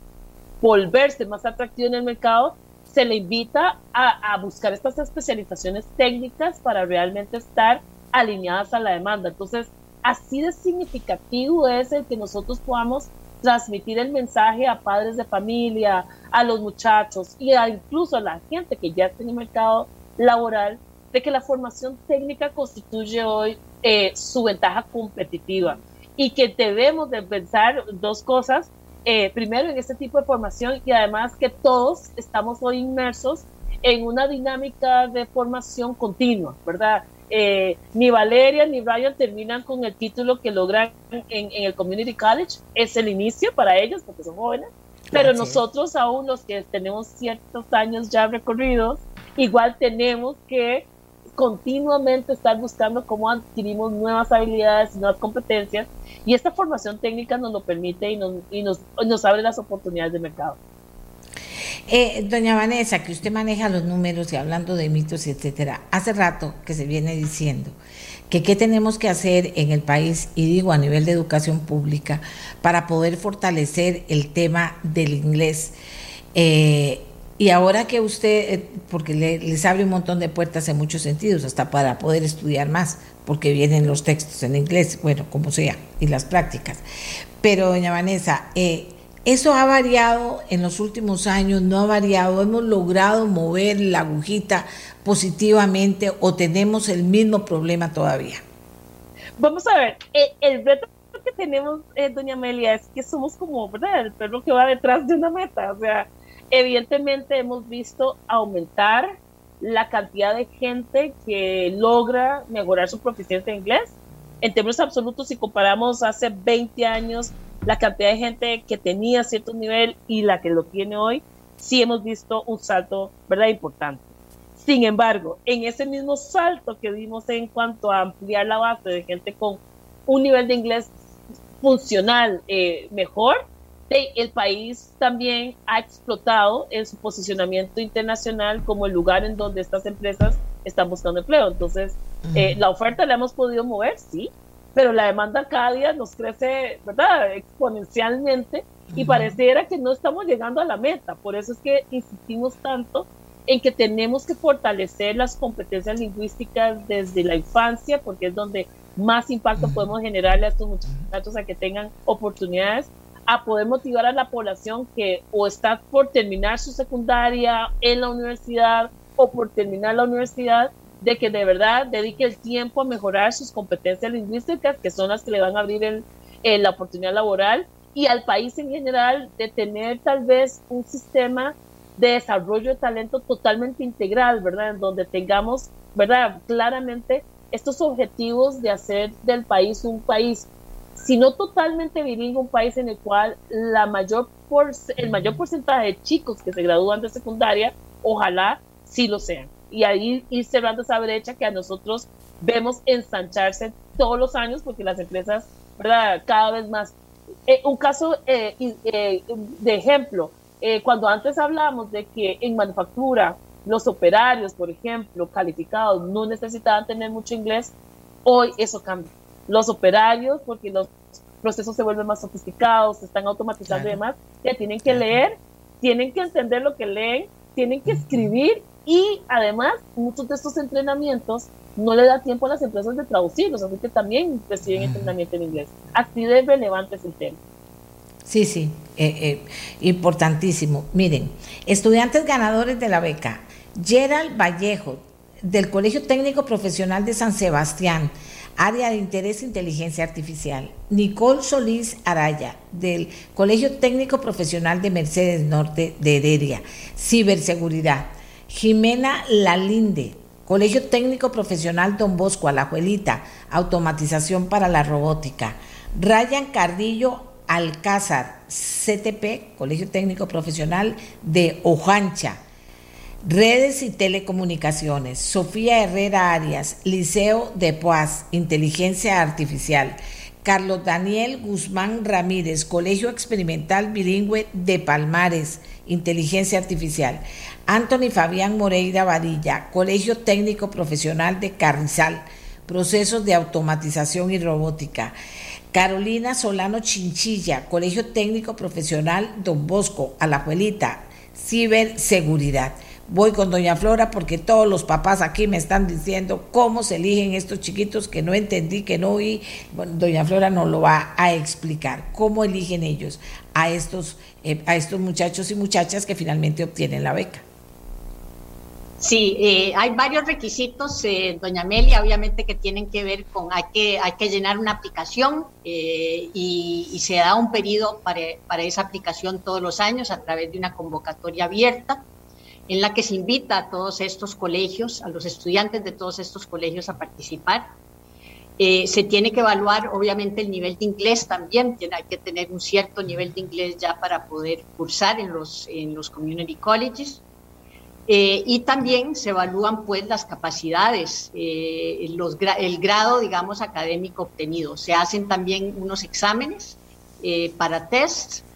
volverse más atractivo en el mercado, se le invita a, buscar estas especializaciones técnicas para realmente estar alineadas a la demanda. Entonces, así de significativo es el que nosotros podamos transmitir el mensaje a padres de familia, a los muchachos y incluso a la gente que ya está en el mercado laboral, de que la formación técnica constituye hoy eh, su ventaja competitiva y que debemos de pensar dos cosas. Eh, primero, en este tipo de formación y además que todos estamos hoy inmersos en una dinámica de formación continua, ¿verdad? Eh, ni Valeria ni Brian terminan con el título que logran en, el Community College. Es el inicio para ellos porque son jóvenes. Pero nosotros, aún los que tenemos ciertos años ya recorridos, igual tenemos que continuamente estar buscando cómo adquirimos nuevas habilidades, nuevas competencias. Y esta formación técnica nos lo permite y y nos abre las oportunidades de mercado. Eh, doña Vanessa, que usted maneja los números y hablando de mitos, etcétera, hace rato que se viene diciendo que qué tenemos que hacer en el país, y digo a nivel de educación pública, para poder fortalecer el tema del inglés. Eh, y ahora que usted, eh, porque les abre un montón de puertas en muchos sentidos, hasta para poder estudiar más, porque vienen los textos en inglés, bueno, como sea, y las prácticas. Pero, doña Vanessa, eh, eso ha variado en los últimos años, no ha variado, hemos logrado mover la agujita positivamente o tenemos el mismo problema todavía. Vamos a ver, eh, el reto que tenemos, eh, doña Amelia, es que somos como, ¿verdad? El perro que va detrás de una meta. O sea, evidentemente hemos visto aumentar la cantidad de gente que logra mejorar su proficiencia en inglés. En términos absolutos, si comparamos hace 20 años la cantidad de gente que tenía cierto nivel y la que lo tiene hoy, sí hemos visto un salto, ¿verdad? Importante. Sin embargo, en ese mismo salto que vimos en cuanto a ampliar la base de gente con un nivel de inglés funcional eh, mejor, el país también ha explotado en su posicionamiento internacional como el lugar en donde estas empresas están buscando empleo. Entonces, eh, la oferta la hemos podido mover, sí, pero la demanda cada día nos crece, ¿verdad? Exponencialmente y pareciera que no estamos llegando a la meta. Por eso es que insistimos tanto en que tenemos que fortalecer las competencias lingüísticas desde la infancia, porque es donde más impacto podemos generarle a estos muchachos a que tengan oportunidades, a poder motivar a la población que o está por terminar su secundaria en la universidad o por terminar la universidad de que de verdad dedique el tiempo a mejorar sus competencias lingüísticas, que son las que le van a abrir el, la oportunidad laboral, y al país en general de tener tal vez un sistema de desarrollo de talento totalmente integral, ¿verdad? En donde tengamos, ¿verdad? Claramente estos objetivos de hacer del país un país, si no totalmente bilingüe, un país en el cual la mayor el mayor porcentaje de chicos que se gradúan de secundaria, ojalá sí lo sean y ahí ir cerrando esa brecha que a nosotros vemos ensancharse todos los años porque las empresas, ¿verdad? Cada vez más. Eh, un caso eh, eh, de ejemplo, cuando antes hablamos de que en manufactura los operarios, por ejemplo, calificados, no necesitaban tener mucho inglés, hoy eso cambia. Los operarios, porque los procesos se vuelven más sofisticados, se están automatizando y demás, ya tienen que leer, tienen que entender lo que leen, tienen que escribir y además, muchos de estos entrenamientos no le da tiempo a las empresas de traducirlos, así que también reciben entrenamiento en inglés. Así de relevante es el tema. Sí, sí, eh, eh, importantísimo. Miren, estudiantes ganadores de la beca, Gerald Vallejo, del Colegio Técnico Profesional de San Sebastián, área de interés inteligencia artificial. Nicole Solís Araya, del Colegio Técnico Profesional de Mercedes Norte de Heredia, ciberseguridad. Jimena Lalinde, Colegio Técnico Profesional Don Bosco, Alajuelita, Automatización para la Robótica. Ryan Cardillo Alcázar, CTP, Colegio Técnico Profesional de Ojancha. Redes y Telecomunicaciones. Sofía Herrera Arias, Liceo de Poaz, Inteligencia Artificial. Carlos Daniel Guzmán Ramírez, Colegio Experimental Bilingüe de Palmares, Inteligencia Artificial. Anthony Fabián Moreira Vadilla, Colegio Técnico Profesional de Carrizal, Procesos de Automatización y Robótica. Carolina Solano Chinchilla, Colegio Técnico Profesional Don Bosco, Alajuelita, Ciberseguridad. Voy con doña Flora porque todos los papás aquí me están diciendo cómo se eligen estos chiquitos que no entendí, que no oí. Bueno, doña Flora nos lo va a explicar, cómo eligen ellos a estos, eh, a estos muchachos y muchachas que finalmente obtienen la beca. Sí, eh, hay varios requisitos, eh, doña Amelia, obviamente que tienen que ver con, hay que, hay que llenar una aplicación eh, y, se da un periodo para, para, esa aplicación todos los años a través de una convocatoria abierta en la que se invita a todos estos colegios, a los estudiantes de todos estos colegios a participar. se tiene que evaluar, obviamente, el nivel de inglés también, tiene, hay que tener un cierto nivel de inglés ya para poder cursar en los, en los community colleges. Eh, y también se evalúan pues las capacidades, eh, los, el grado, digamos, académico obtenido. Se hacen también unos exámenes eh, para test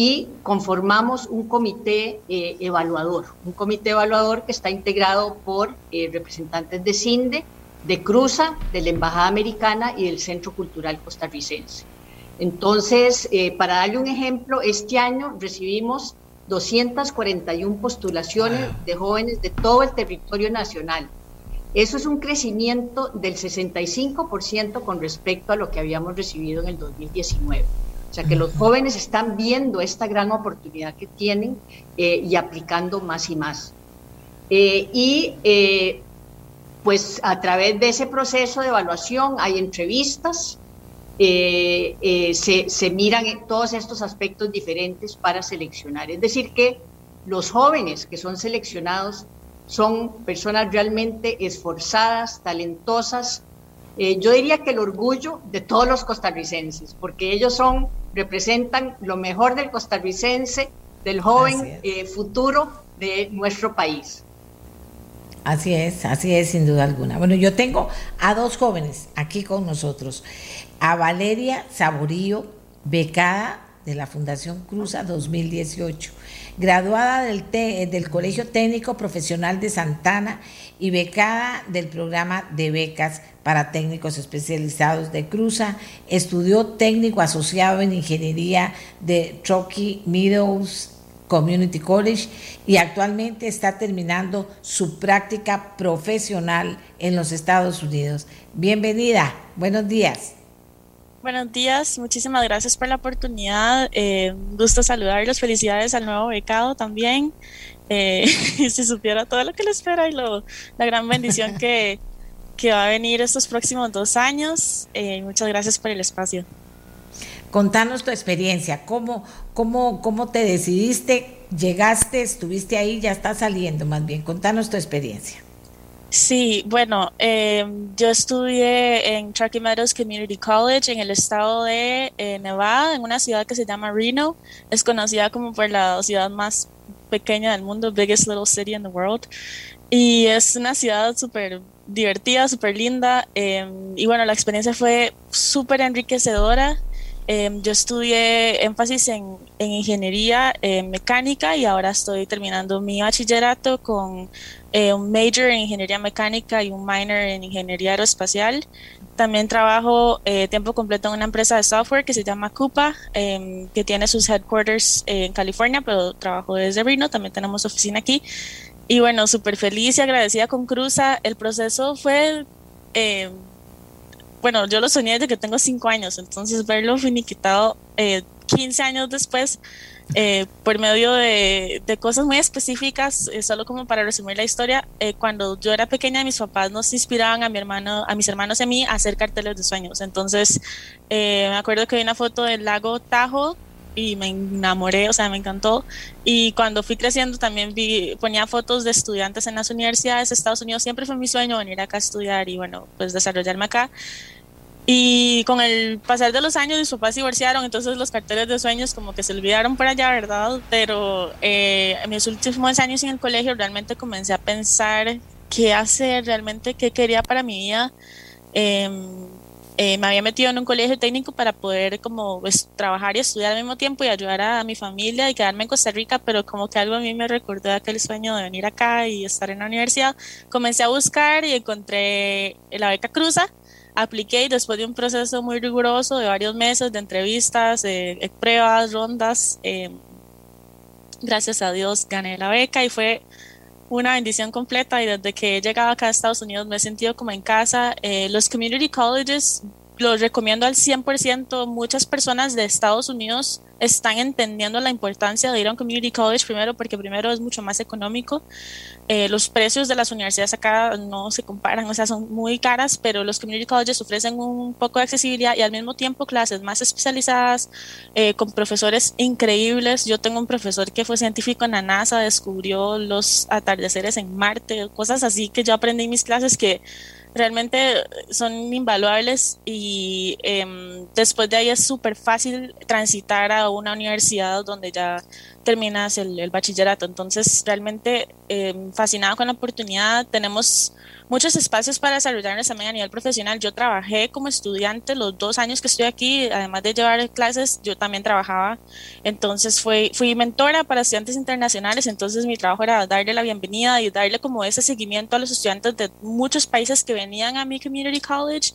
y conformamos un comité evaluador, un comité evaluador que está integrado por representantes de CINDE, de CRUZA, de la Embajada Americana y del Centro Cultural Costarricense. Entonces, para darle un ejemplo, este año recibimos 241 postulaciones de jóvenes de todo el territorio nacional. Eso es un crecimiento del 65% con respecto a lo que habíamos recibido en el 2019. O sea que los jóvenes están viendo esta gran oportunidad que tienen eh, y aplicando más y más. Eh, y eh, pues a través de ese proceso de evaluación hay entrevistas, se, se, miran todos estos aspectos diferentes para seleccionar. Es decir, que los jóvenes que son seleccionados son personas realmente esforzadas, talentosas. Eh, yo diría que el orgullo de todos los costarricenses, porque ellos son, representan lo mejor del costarricense, del joven futuro de nuestro país. Así es, así es, sin duda alguna. Bueno, yo tengo a dos jóvenes aquí con nosotros a Valeria Saborío, becada de la Fundación Cruza 2018, graduada del, del, Colegio Técnico Profesional de Santana y becada del programa de becas para técnicos especializados de Cruza, estudió técnico asociado en ingeniería de Truckee Meadows Community College y actualmente está terminando su práctica profesional en los Estados Unidos. Bienvenida, buenos días. Buenos días, muchísimas gracias por la oportunidad. Eh, gusto saludarlos, felicidades al nuevo becado también. Eh, *laughs* si supiera todo lo que le espera y lo, la gran bendición que, que va a venir estos próximos dos años. Eh, muchas gracias por el espacio. Contanos tu experiencia, ¿Cómo, cómo, cómo te decidiste, llegaste, estuviste ahí, ya está saliendo más bien. Contanos tu experiencia. Sí, bueno, eh, yo estudié en Truckee Meadows Community College en el estado de eh, Nevada, en una ciudad que se llama Reno. Es conocida como por la ciudad más pequeña del mundo, biggest little city in the world. Y es una ciudad súper divertida, súper linda. Eh, y bueno, la experiencia fue súper enriquecedora. Em, yo estudié énfasis en, ingeniería mecánica y ahora estoy terminando mi bachillerato con eh, un major en ingeniería mecánica y un minor en ingeniería aeroespacial. También trabajo eh, tiempo completo en una empresa de software que se llama Coupa, em, que tiene sus headquarters en California, pero trabajo desde Reno, también tenemos oficina aquí. Y bueno, súper feliz y agradecida con Cruza. El proceso fue em, bueno, yo lo soñé desde que tengo cinco años, entonces verlo finiquitado eh, 15 años después, eh, por medio de, cosas muy específicas, eh, solo como para resumir la historia, eh, cuando yo era pequeña mis papás nos inspiraban a mi hermano, a mis hermanos y a mí a hacer carteles de sueños. Entonces, me acuerdo que vi una foto del lago Tajo y me enamoré, o sea, me encantó. Y cuando fui creciendo también vi, ponía fotos de estudiantes en las universidades de Estados Unidos. Siempre fue mi sueño venir acá a estudiar y bueno, pues desarrollarme acá. Y con el pasar de los años mis papás se divorciaron, entonces los carteles de sueños como que se olvidaron por allá, ¿verdad? Pero eh, en mis últimos años en el colegio realmente comencé a pensar qué hacer, realmente qué quería para mi vida. Em, eh, me había metido en un colegio técnico para poder como pues, trabajar y estudiar al mismo tiempo y ayudar a, mi familia y quedarme en Costa Rica, pero como que algo a mí me recordó aquel sueño de venir acá y estar en la universidad. Comencé a buscar y encontré la beca Cruza, apliqué y después de un proceso muy riguroso de varios meses de entrevistas, de pruebas, rondas, eh, gracias a Dios gané la beca y fue una bendición completa y desde que he llegado acá a Estados Unidos me he sentido como en casa. Eh, los community colleges los recomiendo al 100%. Muchas personas de Estados Unidos están entendiendo la importancia de ir a un community college primero porque primero es mucho más económico. Eh, los precios de las universidades acá no se comparan, o sea, son muy caras, pero los community colleges ofrecen un poco de accesibilidad y al mismo tiempo clases más especializadas eh, con profesores increíbles. Yo tengo un profesor que fue científico en la NASA, descubrió los atardeceres en Marte, cosas así que yo aprendí en mis clases que realmente son invaluables y em, después de ahí es súper fácil transitar a una universidad donde ya terminas el, bachillerato. Entonces, realmente eh, fascinado con la oportunidad. Tenemos muchos espacios para desarrollarnos también a nivel profesional. Yo trabajé como estudiante los dos años que estoy aquí, además de llevar clases, yo también trabajaba. Entonces, fui, mentora para estudiantes internacionales. Entonces, mi trabajo era darle la bienvenida y darle como ese seguimiento a los estudiantes de muchos países que venían a mi community college.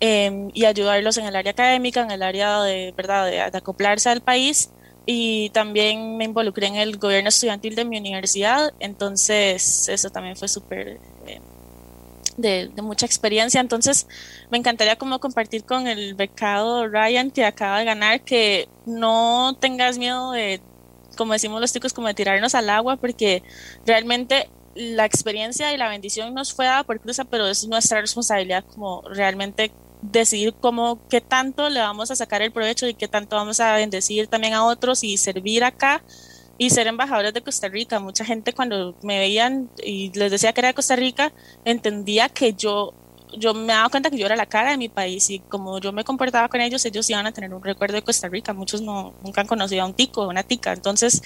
Em, y ayudarlos en el área académica, en el área de, ¿verdad? de acoplarse al país y también me involucré en el gobierno estudiantil de mi universidad, entonces eso también fue súper eh, de, mucha experiencia, entonces me encantaría como compartir con el becado Ryan que acaba de ganar que no tengas miedo de, como decimos los chicos, como de tirarnos al agua, porque realmente la experiencia y la bendición nos fue dada por Cruza, pero es nuestra responsabilidad como realmente decidir cómo, qué tanto le vamos a sacar el provecho y qué tanto vamos a bendecir también a otros y servir acá y ser embajadores de Costa Rica. Mucha gente cuando me veían y les decía que era de Costa Rica, entendía que yo, yo me daba cuenta que yo era la cara de mi país y como yo me comportaba con ellos, ellos iban a tener un recuerdo de Costa Rica. Muchos no, nunca han conocido a un tico o una tica. Entonces,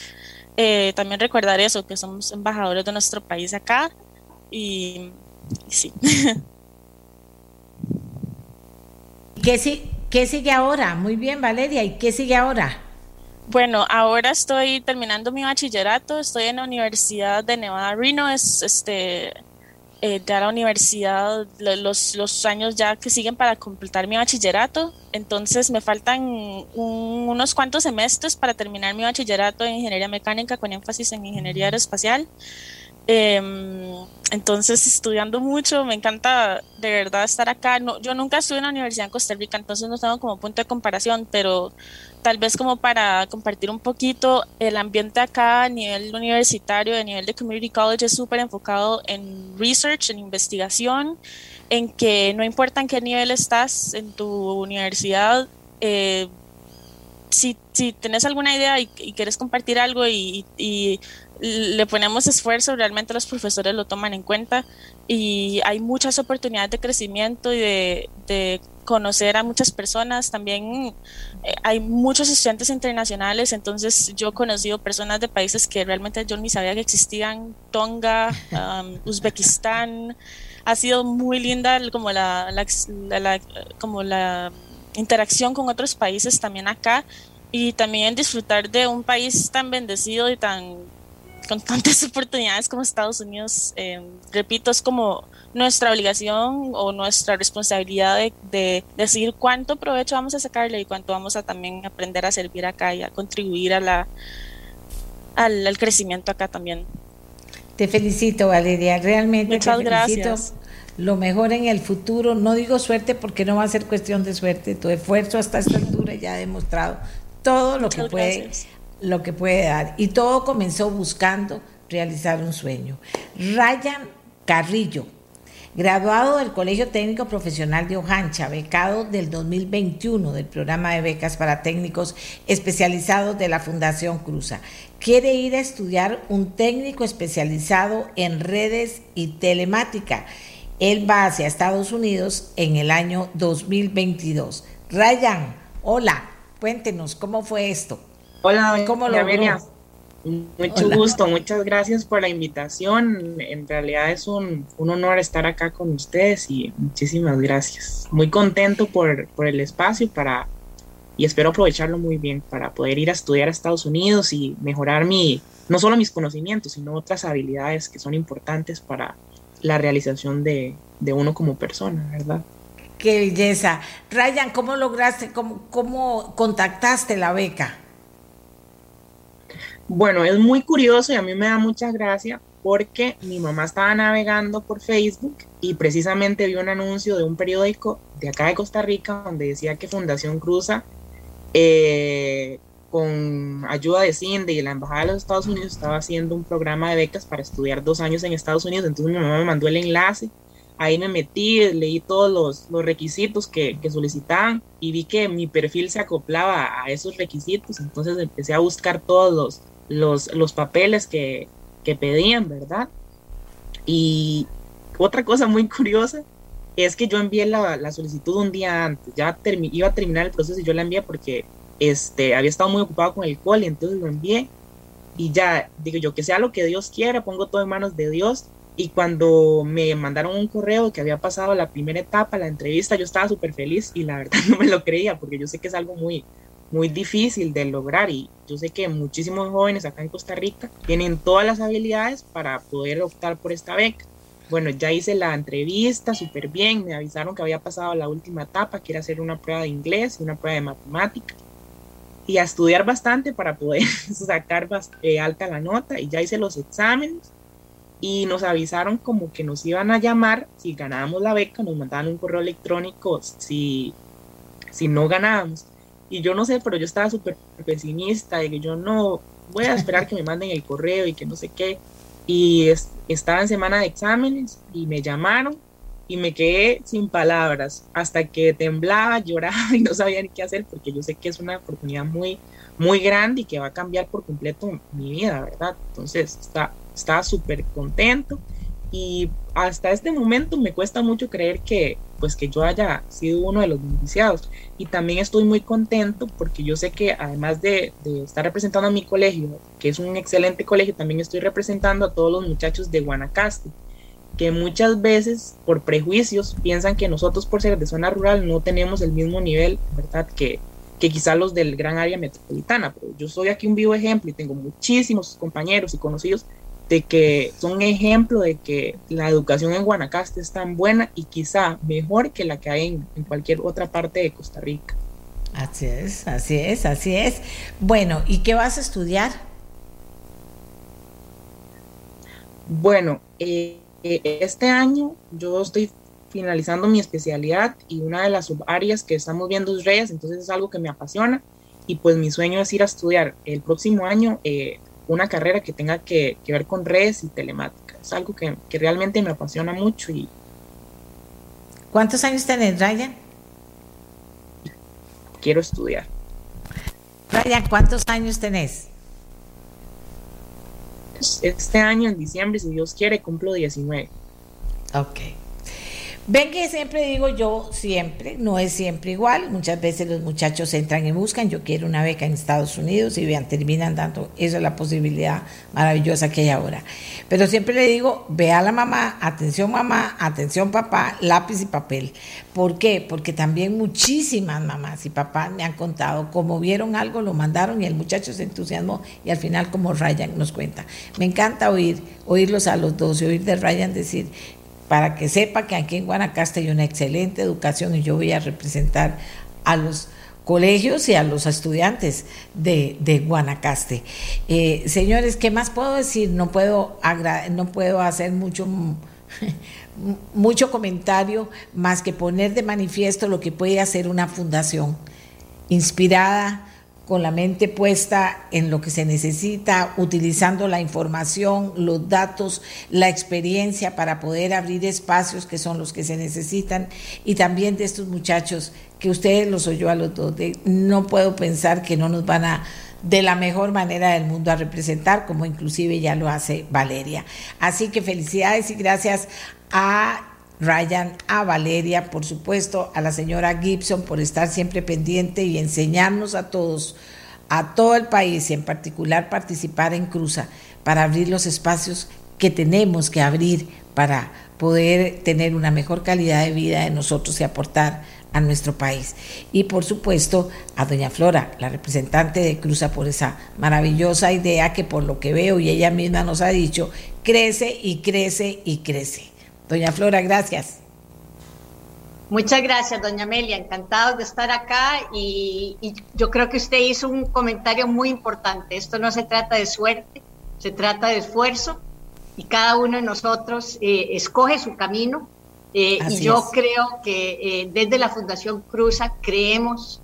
eh, también recordar eso, que somos embajadores de nuestro país acá y, y sí. *laughs* ¿Qué, ¿Qué sigue ahora? Muy bien, Valeria. ¿Y qué sigue ahora? Bueno, ahora estoy terminando mi bachillerato, estoy en la Universidad de Nevada Reno, es este eh, ya la universidad, los, los años ya que siguen para completar mi bachillerato, entonces me faltan unos cuantos semestres para terminar mi bachillerato en ingeniería mecánica con énfasis en ingeniería aeroespacial. Em, entonces, estudiando mucho, me encanta de verdad estar acá. No, yo nunca estuve en la universidad en Costa Rica, entonces no tengo como punto de comparación, pero tal vez como para compartir un poquito, el ambiente acá a nivel universitario, a nivel de community college, es súper enfocado en research, en investigación, en que no importa en qué nivel estás en tu universidad, eh, si, si tenés alguna idea y, quieres compartir algo y, le ponemos esfuerzo, realmente los profesores lo toman en cuenta y hay muchas oportunidades de crecimiento y de, conocer a muchas personas. También eh, hay muchos estudiantes internacionales, entonces yo he conocido personas de países que realmente yo ni sabía que existían, Tonga, um, *laughs* Uzbekistán. Ha sido muy linda como la, la, como la interacción con otros países también acá y también disfrutar de un país tan bendecido y tan con tantas *laughs* oportunidades como Estados Unidos, eh, repito, es como nuestra obligación o nuestra responsabilidad de, de, decidir cuánto provecho vamos a sacarle y cuánto vamos a también aprender a servir acá y a contribuir a la, al, al crecimiento acá también. Te felicito, Valeria, realmente. Muchas te gracias. Lo mejor en el futuro, no digo suerte porque no va a ser cuestión de suerte, tu esfuerzo hasta esta altura ya ha demostrado todo lo que puede lo que puede dar. Y todo comenzó buscando realizar un sueño. Ryan Carrillo, graduado del Colegio Técnico Profesional de Ojancha, becado del 2021 del programa de becas para técnicos especializados de la Fundación Cruza. Quiere ir a estudiar un técnico especializado en redes y telemática. Él va hacia Estados Unidos en el año 2022. Ryan, hola, cuéntenos cómo fue esto. Hola, ¿cómo lo Mucho gusto, muchas gracias por la invitación. En realidad es un, honor estar acá con ustedes y muchísimas gracias. Muy contento por, por el espacio para, y espero aprovecharlo muy bien para poder ir a estudiar a Estados Unidos y mejorar mi, no solo mis conocimientos, sino otras habilidades que son importantes para la realización de, de uno como persona, ¿verdad? Qué belleza. Ryan, ¿cómo lograste, cómo, cómo contactaste la beca? Bueno, es muy curioso y a mí me da mucha gracia porque mi mamá estaba navegando por Facebook y precisamente vio un anuncio de un periódico de acá de Costa Rica donde decía que Fundación Cruza, eh, con ayuda de CINDE y la Embajada de los Estados Unidos, estaba haciendo un programa de becas para estudiar dos años en Estados Unidos. Entonces mi mamá me mandó el enlace ahí me metí, leí todos los, requisitos que, que, solicitaban y vi que mi perfil se acoplaba a esos requisitos, entonces empecé a buscar todos los, los, los papeles que, que, pedían, ¿verdad? Y otra cosa muy curiosa es que yo envié la, la solicitud un día antes, ya iba a terminar el proceso y yo la envié porque este, había estado muy ocupado con el cole, entonces lo envié y ya digo yo que sea lo que Dios quiera, pongo todo en manos de Dios y cuando me mandaron un correo que había pasado la primera etapa, la entrevista, yo estaba súper feliz y la verdad *laughs* no me lo creía porque yo sé que es algo muy, muy difícil de lograr y yo sé que muchísimos jóvenes acá en Costa Rica tienen todas las habilidades para poder optar por esta beca. Bueno, ya hice la entrevista súper bien, me avisaron que había pasado la última etapa, que era hacer una prueba de inglés y una prueba de matemática y a estudiar bastante para poder *laughs* sacar eh, alta la nota y ya hice los exámenes y nos avisaron como que nos iban a llamar si ganábamos la beca, nos mandaban un correo electrónico si, si no ganábamos. Y yo no sé, pero yo estaba súper pesimista de que yo no voy a esperar que me manden el correo y que no sé qué. Y estaba en semana de exámenes y me llamaron y me quedé sin palabras hasta que temblaba, lloraba *laughs* y no sabía ni qué hacer porque yo sé que es una oportunidad muy, muy grande y que va a cambiar por completo mi vida, ¿verdad? Entonces está estaba súper contento y hasta este momento me cuesta mucho creer que pues que yo haya sido uno de los beneficiados. Y también estoy muy contento porque yo sé que además de, estar representando a mi colegio que es un excelente colegio también estoy representando a todos los muchachos de Guanacaste que muchas veces por prejuicios piensan que nosotros por ser de zona rural no tenemos el mismo nivel verdad que que quizá los del gran área metropolitana, pero yo soy aquí un vivo ejemplo y tengo muchísimos compañeros y conocidos de que son ejemplo de que la educación en Guanacaste es tan buena y quizá mejor que la que hay en, en, cualquier otra parte de Costa Rica. Así es, así es, así es. Bueno, ¿y qué vas a estudiar? Bueno, eh, este año yo estoy finalizando mi especialidad y una de las subáreas que estamos viendo es redes, entonces es algo que me apasiona y pues mi sueño es ir a estudiar el próximo año eh, una carrera que tenga que, ver con redes y telemática. Es algo que, realmente me apasiona mucho. Y... ¿Cuántos años tenés, Ryan? Quiero estudiar. Ryan, ¿cuántos años tenés? Este año, en diciembre, si Dios quiere, cumplo 19. Ok. Ven que siempre digo yo, siempre, no es siempre igual. Muchas veces los muchachos entran y buscan, yo quiero una beca en Estados Unidos y vean, terminan dando, eso es la posibilidad maravillosa que hay ahora. Pero siempre le digo, ve a la mamá, atención mamá, atención papá, lápiz y papel. ¿Por qué? Porque también muchísimas mamás y papás me han contado cómo vieron algo, lo mandaron y el muchacho se entusiasmó y al final como Ryan nos cuenta. Me encanta oír, oírlos a los dos y oír de Ryan decir, para que sepa que aquí en Guanacaste hay una excelente educación y yo voy a representar a los colegios y a los estudiantes de, Guanacaste. Eh, señores, ¿qué más puedo decir? No puedo, no puedo hacer mucho, *laughs* mucho comentario más que poner de manifiesto lo que puede hacer una fundación inspirada con la mente puesta en lo que se necesita, utilizando la información, los datos, la experiencia para poder abrir espacios que son los que se necesitan y también de estos muchachos que ustedes los oyó a los dos, no puedo pensar que no nos van a de la mejor manera del mundo a representar, como inclusive ya lo hace Valeria. Así que felicidades y gracias a Ryan, a Valeria, por supuesto, a la señora Gibson por estar siempre pendiente y enseñarnos a todos, a todo el país y en particular participar en Cruza para abrir los espacios que tenemos que abrir para poder tener una mejor calidad de vida de nosotros y aportar a nuestro país. Y por supuesto a doña Flora, la representante de Cruza, por esa maravillosa idea que por lo que veo y ella misma nos ha dicho, crece y crece y crece. Doña Flora, gracias. Muchas gracias, doña Amelia. Encantados de estar acá y, yo creo que usted hizo un comentario muy importante. Esto no se trata de suerte, se trata de esfuerzo y cada uno de nosotros eh, escoge su camino. Eh, y yo creo que desde la Fundación Cruza creemos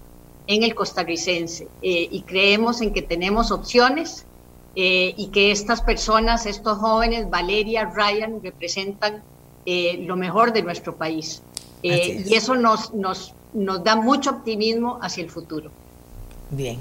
en el costarricense y creemos en que tenemos opciones y que estas personas, estos jóvenes, Valeria, Ryan, representan lo mejor de nuestro país. y eso nos, nos, nos da mucho optimismo hacia el futuro. Bien.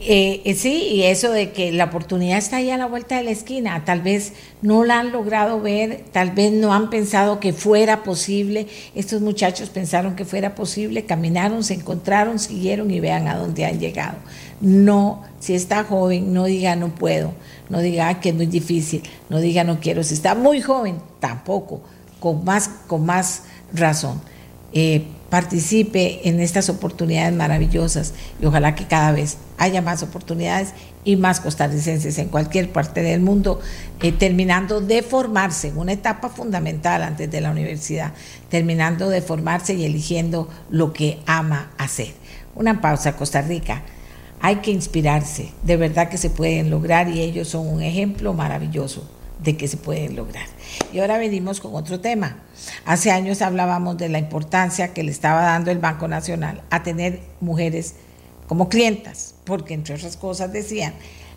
Eh, eh, sí, y eso de que la oportunidad está ahí a la vuelta de la esquina, tal vez no la han logrado ver, tal vez no han pensado que fuera posible, estos muchachos pensaron que fuera posible, caminaron, se encontraron, siguieron y vean a dónde han llegado. No, si está joven, no diga no puedo, no diga que es muy difícil, no diga no quiero, si está muy joven, tampoco, con más, con más razón. Eh, participe en estas oportunidades maravillosas y ojalá que cada vez haya más oportunidades y más costarricenses en cualquier parte del mundo, eh, terminando de formarse en una etapa fundamental antes de la universidad, terminando de formarse y eligiendo lo que ama hacer. Una pausa, Costa Rica. Hay que inspirarse, de verdad que se pueden lograr y ellos son un ejemplo maravilloso de que se pueden lograr. Y ahora venimos con otro tema. Hace años hablábamos de la importancia que le estaba dando el Banco Nacional a tener mujeres como clientas, porque entre otras cosas decían,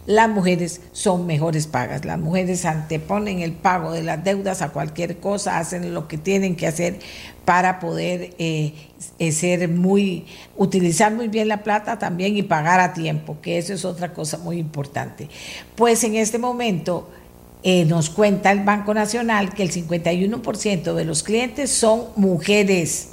las mujeres son mejores pagas, las mujeres anteponen el pago de las deudas a cualquier cosa, hacen lo que tienen que hacer para poder eh, eh, ser muy, utilizar muy bien la plata también y pagar a tiempo, que eso es otra cosa muy importante. Pues en este momento eh, nos cuenta el Banco Nacional que el 51% de los clientes son mujeres.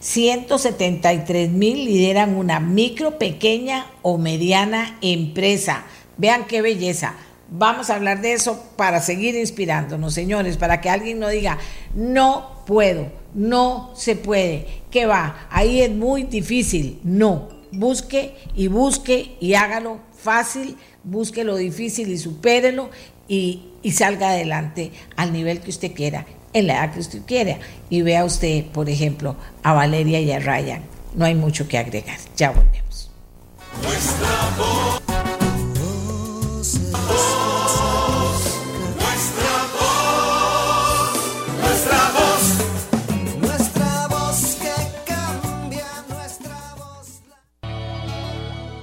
173 mil lideran una micro, pequeña o mediana empresa. Vean qué belleza. Vamos a hablar de eso para seguir inspirándonos, señores, para que alguien no diga, no puedo, no se puede, ¿qué va? Ahí es muy difícil. No, busque y busque y hágalo fácil, busque lo difícil y supérelo y, salga adelante al nivel que usted quiera, en la edad que usted quiera. Y vea usted, por ejemplo, a Valeria y a Ryan. No hay mucho que agregar. Ya volvemos.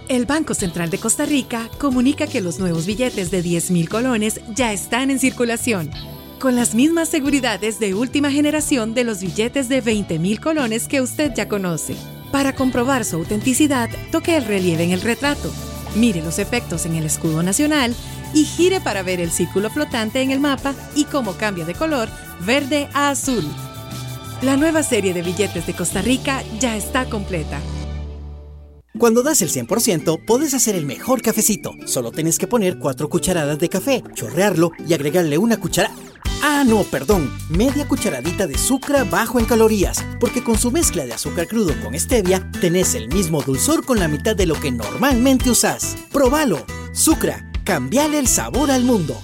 El Banco Central de Costa Rica comunica que los nuevos billetes de 10 mil colones ya están en circulación, con las mismas seguridades de última generación de los billetes de 20 mil colones que usted ya conoce. Para comprobar su autenticidad, toque el relieve en el retrato, mire los efectos en el escudo nacional y gire para ver el círculo flotante en el mapa y cómo cambia de color verde a azul. La nueva serie de billetes de Costa Rica ya está completa. Cuando das el 100%, puedes hacer el mejor cafecito. Solo tienes que poner 4 cucharadas de café, chorrearlo y agregarle una cucharada. Ah, no, perdón, media cucharadita de sucra bajo en calorías, porque con su mezcla de azúcar crudo con stevia, tenés el mismo dulzor con la mitad de lo que normalmente usás. ¡Probalo! Sucra, cambiale el sabor al mundo.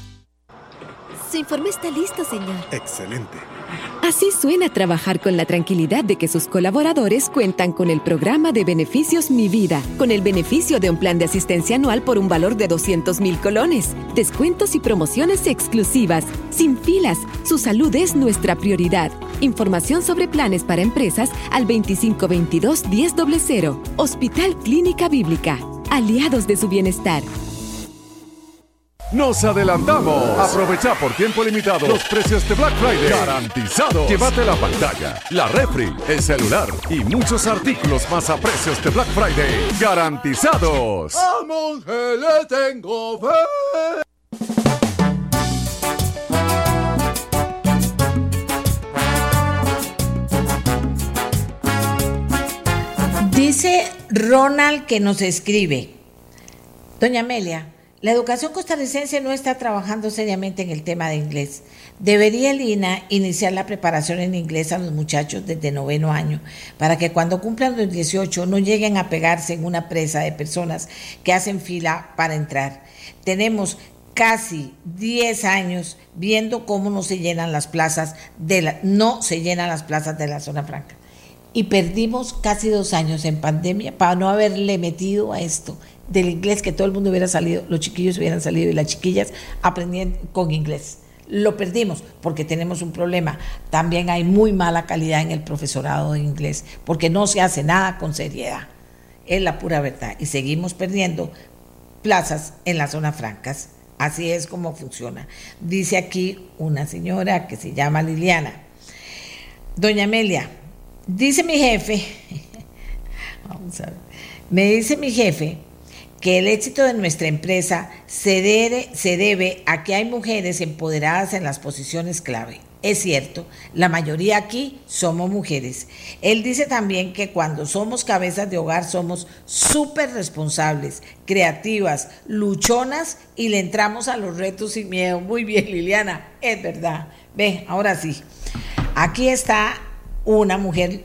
Su informe está listo, señor. Excelente. Así suena trabajar con la tranquilidad de que sus colaboradores cuentan con el programa de beneficios Mi Vida, con el beneficio de un plan de asistencia anual por un valor de 200 mil colones, descuentos y promociones exclusivas, sin filas. Su salud es nuestra prioridad. Información sobre planes para empresas al 2522-1000. Hospital Clínica Bíblica. Aliados de su bienestar. Nos adelantamos. Aprovecha por tiempo limitado los precios de Black Friday. Garantizados. Llévate la pantalla, la refri, el celular y muchos artículos más a precios de Black Friday. Garantizados. Vamos, que le tengo fe. Dice Ronald que nos escribe. Doña Amelia, la educación costarricense no está trabajando seriamente en el tema de inglés. Debería el INA iniciar la preparación en inglés a los muchachos desde noveno año, para que cuando cumplan los 18 no lleguen a pegarse en una presa de personas que hacen fila para entrar. Tenemos casi 10 años viendo cómo no se llenan las plazas de la, no se llenan las plazas de la zona franca. Y perdimos casi dos años en pandemia para no haberle metido a esto del inglés, que todo el mundo hubiera salido, los chiquillos hubieran salido y las chiquillas aprendían con inglés. lo perdimos porque tenemos un problema. También hay muy mala calidad en el profesorado de inglés porque no se hace nada con seriedad. Es la pura verdad. Y seguimos perdiendo plazas en las zonas francas. Así es como funciona. Dice aquí una señora que se llama Liliana. Doña Amelia, dice mi jefe, *laughs* vamos a ver, me dice mi jefe que el éxito de nuestra empresa se debe, a que hay mujeres empoderadas en las posiciones clave. Es cierto, la mayoría aquí somos mujeres. Él dice también que cuando somos cabezas de hogar somos súper responsables, creativas, luchonas y le entramos a los retos sin miedo. Muy bien, Liliana, es verdad. Ve, ahora sí. Aquí está una mujer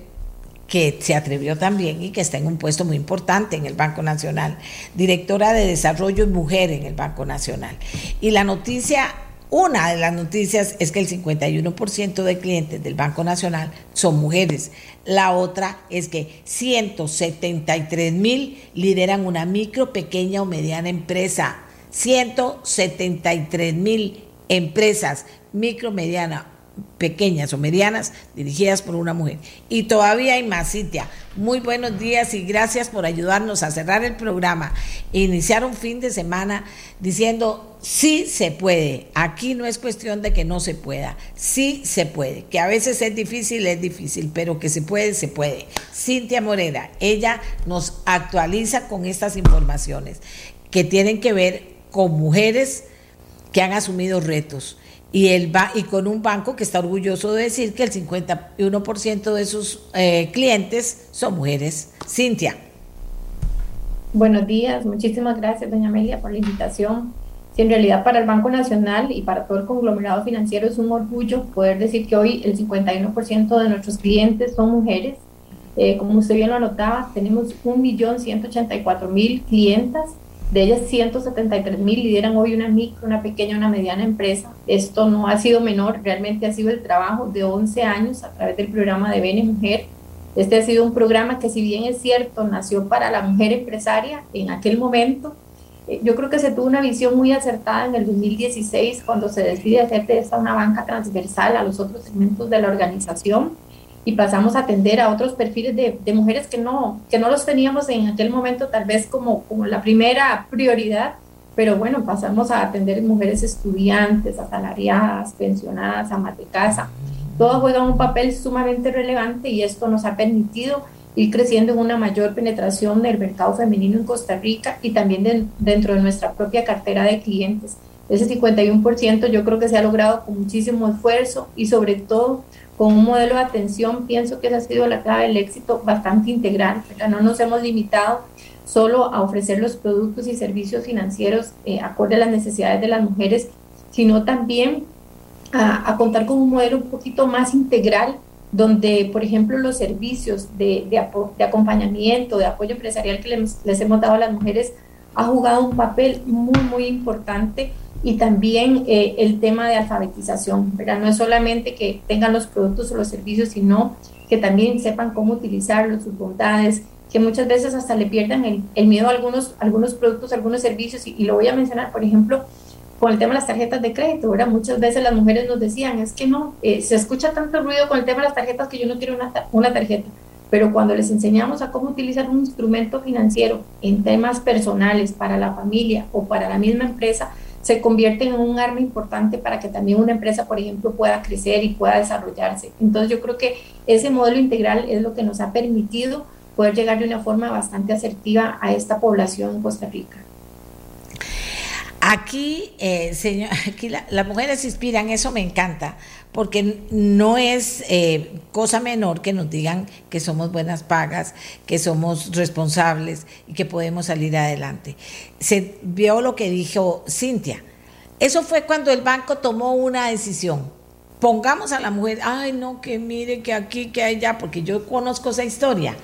que se atrevió también y que está en un puesto muy importante en el Banco Nacional, directora de Desarrollo y Mujer en el Banco Nacional. Y la noticia, una de las noticias es que el 51% de clientes del Banco Nacional son mujeres. La otra es que 173 mil lideran una micro, pequeña o mediana empresa. 173 mil empresas, micro, mediana pequeñas o medianas dirigidas por una mujer. Y todavía hay más, Cintia. Muy buenos días y gracias por ayudarnos a cerrar el programa e iniciar un fin de semana diciendo sí se puede. Aquí no es cuestión de que no se pueda, sí se puede. Que a veces es difícil, es difícil, pero que se puede, se puede. Cintia Morera, ella nos actualiza con estas informaciones que tienen que ver con mujeres que han asumido retos y, el y con un banco que está orgulloso de decir que el 51% de sus eh, clientes son mujeres. Cintia. Buenos días, muchísimas gracias, doña Amelia, por la invitación. Si en realidad para el Banco Nacional y para todo el conglomerado financiero es un orgullo poder decir que hoy el 51% de nuestros clientes son mujeres. Eh, como usted bien lo anotaba, tenemos 1.184.000 clientas de ellas, 173 mil lideran hoy una micro, una pequeña, una mediana empresa. Esto no ha sido menor, realmente ha sido el trabajo de 11 años a través del programa de Bene Mujer. Este ha sido un programa que si bien es cierto, nació para la mujer empresaria en aquel momento, eh, yo creo que se tuvo una visión muy acertada en el 2016 cuando se decide hacer de esta una banca transversal a los otros segmentos de la organización y pasamos a atender a otros perfiles de, mujeres que no, que no los teníamos en aquel momento tal vez como, como la primera prioridad, pero bueno, pasamos a atender mujeres estudiantes, asalariadas, pensionadas, amas de casa. Todas juegan un papel sumamente relevante y esto nos ha permitido ir creciendo en una mayor penetración del mercado femenino en Costa Rica y también dentro de nuestra propia cartera de clientes. Ese 51% yo creo que se ha logrado con muchísimo esfuerzo y sobre todo con un modelo de atención, pienso que esa ha sido la clave del éxito bastante integral. No nos hemos limitado solo a ofrecer los productos y servicios financieros eh, acorde a las necesidades de las mujeres, sino también a, contar con un modelo un poquito más integral, donde, por ejemplo, los servicios de, de, acompañamiento, de apoyo empresarial que les, les hemos dado a las mujeres ha jugado un papel muy, muy importante y también eh, el tema de alfabetización, ¿verdad? No es solamente que tengan los productos o los servicios, sino que también sepan cómo utilizarlos, sus bondades, que muchas veces hasta le pierdan el, el miedo a algunos, algunos productos, algunos servicios, y, lo voy a mencionar, por ejemplo, con el tema de las tarjetas de crédito, ¿verdad? Muchas veces las mujeres nos decían, es que no, eh, se escucha tanto ruido con el tema de las tarjetas que yo no quiero una, una tarjeta, pero cuando les enseñamos a cómo utilizar un instrumento financiero en temas personales para la familia o para la misma empresa, se convierten en un arma importante para que también una empresa, por ejemplo, pueda crecer y pueda desarrollarse. Entonces yo creo que ese modelo integral es lo que nos ha permitido poder llegar de una forma bastante asertiva a esta población en Costa Rica. Aquí, eh, señor, *laughs* aquí las mujeres inspiran, eso me encanta, porque no es eh, cosa menor que nos digan que somos buenas pagas, que somos responsables y que podemos salir adelante. Se vio lo que dijo Cintia. Eso fue cuando el banco tomó una decisión pongamos a la mujer, ay no, que mire que aquí, que allá, porque yo conozco esa historia,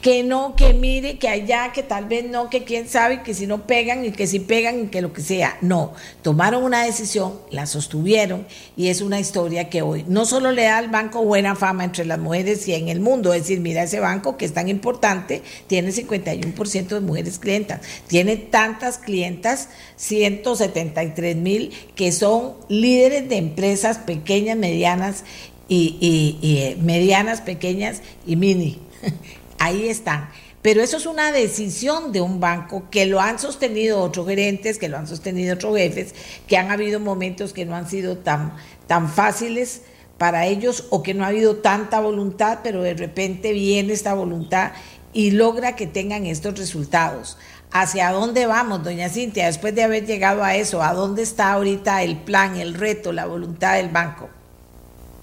que no, que mire que allá, que tal vez no, que quién sabe, que si no pegan y que si pegan y que lo que sea. No, tomaron una decisión, la sostuvieron y es una historia que hoy no solo le da al banco buena fama entre las mujeres y en el mundo, es decir, mira ese banco que es tan importante, tiene 51% de mujeres clientas, tiene tantas clientas, 173 mil, que son líderes de empresas pequeñas, medianas y, eh, medianas, pequeñas y mini. *laughs* Ahí están. Pero eso es una decisión de un banco que lo han sostenido otros gerentes, que lo han sostenido otros jefes, que han habido momentos que no han sido tan, tan fáciles para ellos o que no ha habido tanta voluntad, pero de repente viene esta voluntad y logra que tengan estos resultados. ¿Hacia dónde vamos, doña Cintia, después de haber llegado a eso? ¿A dónde está ahorita el plan, el reto, la voluntad del banco?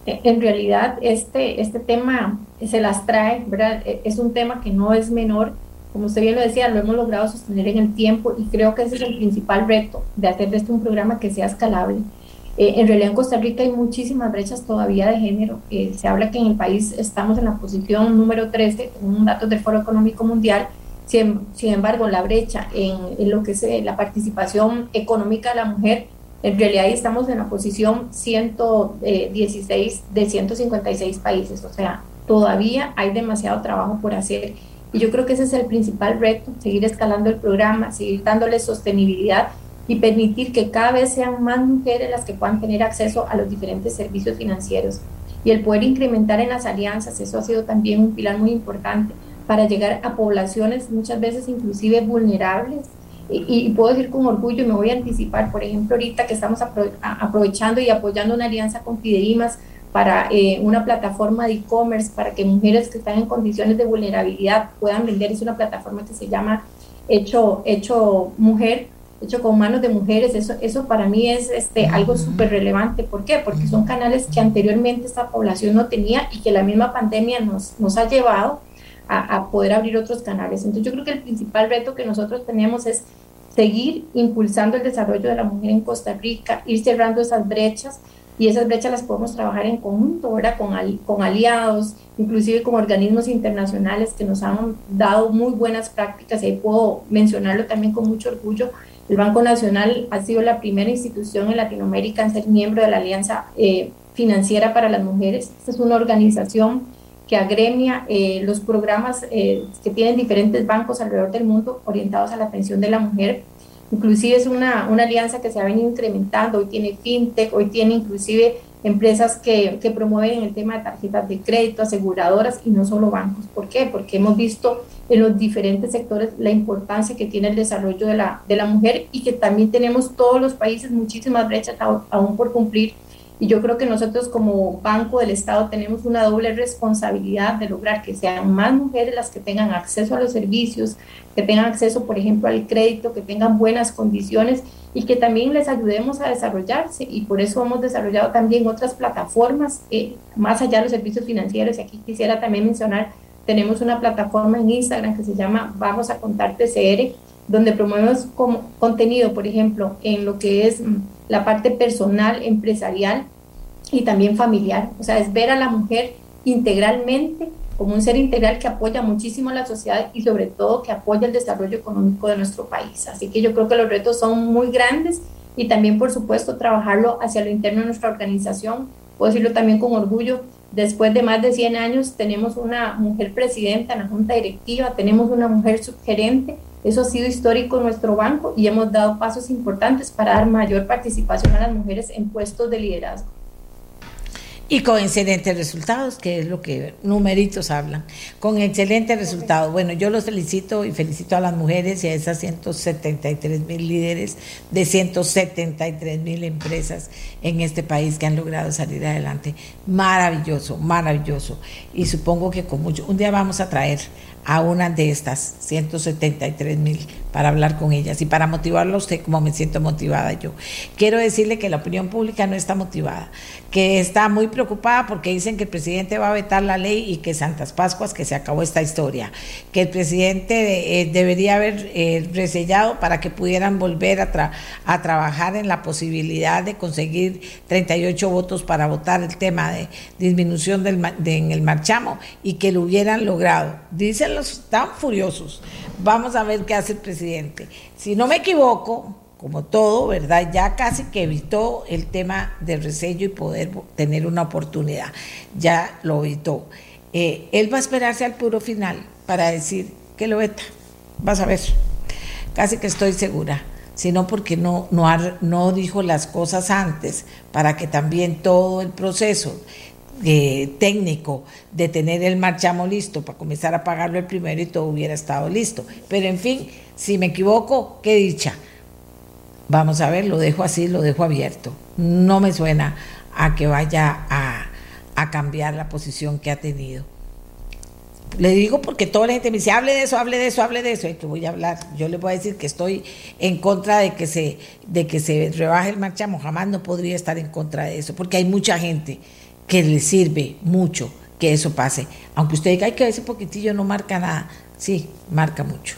En realidad este, este tema se las trae. E, es un tema que no es menor, como usted bien lo decía, lo hemos logrado sostener en el tiempo y creo que ese es el principal reto de hacer de este un programa que sea escalable. Eh, en realidad en Costa Rica hay muchísimas brechas todavía de género. Eh, se habla que en el país estamos en la posición número 13, según datos del Foro Económico Mundial. Sin, sin embargo, la brecha en, en lo que es eh, la participación económica de la mujer en realidad estamos en la posición 116 de 156 países, o sea, todavía hay demasiado trabajo por hacer. Y yo creo que ese es el principal reto, seguir escalando el programa, seguir dándole sostenibilidad y permitir que cada vez sean más mujeres las que puedan tener acceso a los diferentes servicios financieros. Y el poder incrementar en las alianzas, eso ha sido también un pilar muy importante para llegar a poblaciones muchas veces inclusive vulnerables y, puedo decir con orgullo, y me voy a anticipar, por ejemplo, ahorita que estamos aprovechando y apoyando una alianza con Fideimas para eh, una plataforma de e-commerce para que mujeres que están en condiciones de vulnerabilidad puedan vender. Es una plataforma que se llama Hecho, Hecho Mujer, hecho con manos de mujeres. Eso, eso para mí es este, algo súper relevante. ¿Por qué? Porque son canales que anteriormente esta población no tenía y que la misma pandemia nos, nos ha llevado a, poder abrir otros canales. Entonces yo creo que el principal reto que nosotros tenemos es seguir impulsando el desarrollo de la mujer en Costa Rica, ir cerrando esas brechas y esas brechas las podemos trabajar en conjunto, ¿verdad? Con, con aliados, inclusive con organismos internacionales que nos han dado muy buenas prácticas y puedo mencionarlo también con mucho orgullo. El Banco Nacional ha sido la primera institución en Latinoamérica en ser miembro de la Alianza eh, Financiera para las Mujeres. Esta es una organización que agremia eh, los programas eh, que tienen diferentes bancos alrededor del mundo orientados a la atención de la mujer. Inclusive es una, una alianza que se ha venido incrementando, hoy tiene fintech, hoy tiene inclusive empresas que, que, promueven el tema de tarjetas de crédito, aseguradoras y no solo bancos. ¿Por qué? Porque hemos visto en los diferentes sectores la importancia que tiene el desarrollo de la, de la mujer y que también tenemos todos los países muchísimas brechas aún por cumplir y yo creo que nosotros como Banco del Estado tenemos una doble responsabilidad de lograr que sean más mujeres las que tengan acceso a los servicios, que tengan acceso, por ejemplo, al crédito, que tengan buenas condiciones y que también les ayudemos a desarrollarse. Y por eso hemos desarrollado también otras plataformas, eh, más allá de los servicios financieros. Y aquí quisiera también mencionar, tenemos una plataforma en Instagram que se llama Vamos a Contar TCR, donde promovemos como contenido, por ejemplo, en lo que es mm, la parte personal, empresarial y también familiar. O sea, es ver a la mujer integralmente como un ser integral que apoya muchísimo a la sociedad y sobre todo que apoya el desarrollo económico de nuestro país. Así que yo creo que los retos son muy grandes y también, por supuesto, trabajarlo hacia lo interno de nuestra organización. Puedo decirlo también con orgullo, después de más de 100 años tenemos una mujer presidenta en la junta directiva, tenemos una mujer subgerente eso ha sido histórico en nuestro banco y hemos dado pasos importantes para dar mayor participación a las mujeres en puestos de liderazgo. Y con excelentes resultados, que es lo que numeritos hablan. Con excelentes resultados. Bueno, yo los felicito y felicito a las mujeres y a esas 173 mil líderes de 173 mil empresas en este país que han logrado salir adelante. Maravilloso, maravilloso. Y supongo que con mucho. Un día vamos a traer a una de estas 173 mil para hablar con ellas y para motivarlo a usted como me siento motivada yo. Quiero decirle que la opinión pública no está motivada, que está muy preocupada porque dicen que el presidente va a vetar la ley y que Santas Pascuas, que se acabó esta historia, que el presidente eh, debería haber eh, resellado para que pudieran volver a, trabajar en la posibilidad de conseguir 38 votos para votar el tema de disminución del, en el marchamo y que lo hubieran logrado. Dicen los, están furiosos. Vamos a ver qué hace el presidente. Si no me equivoco, como todo, ¿verdad? Ya casi que evitó el tema del resello y poder tener una oportunidad. Ya lo evitó. Eh, él va a esperarse al puro final para decir que lo veta. Vas a ver. Casi que estoy segura. Sino porque no, no, no dijo las cosas antes, para que también todo el proceso eh, técnico de tener el marchamo listo para comenzar a pagarlo el primero y todo hubiera estado listo. Pero en fin, si me equivoco, qué dicha. Vamos a ver, lo dejo así, lo dejo abierto. No me suena a que vaya a, a cambiar la posición que ha tenido. Le digo porque toda la gente me dice, hable de eso, hable de eso, hable de eso, que voy a hablar. Yo le voy a decir que estoy en contra de que se, de que se rebaje el marchamo, jamás no podría estar en contra de eso, porque hay mucha gente que le sirve mucho que eso pase. Aunque usted diga, que ese poquitillo no marca nada. Sí, marca mucho.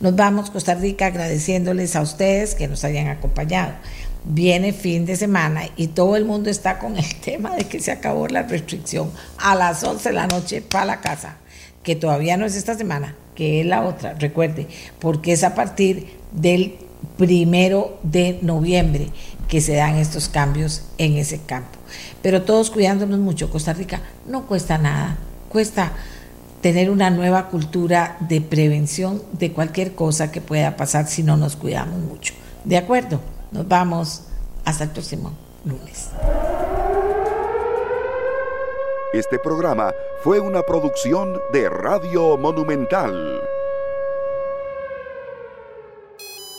Nos vamos, Costa Rica, agradeciéndoles a ustedes que nos hayan acompañado. Viene fin de semana y todo el mundo está con el *laughs* tema de que se acabó la restricción a las 11 de la noche para la casa, que todavía no es esta semana, que es la otra, recuerde, porque es a partir del primero de noviembre que se dan estos cambios en ese campo. Pero todos cuidándonos mucho. Costa Rica no cuesta nada, cuesta tener una nueva cultura de prevención de cualquier cosa que pueda pasar si no nos cuidamos mucho. ¿De acuerdo? Nos vamos hasta el próximo lunes. Este programa fue una producción de Radio Monumental.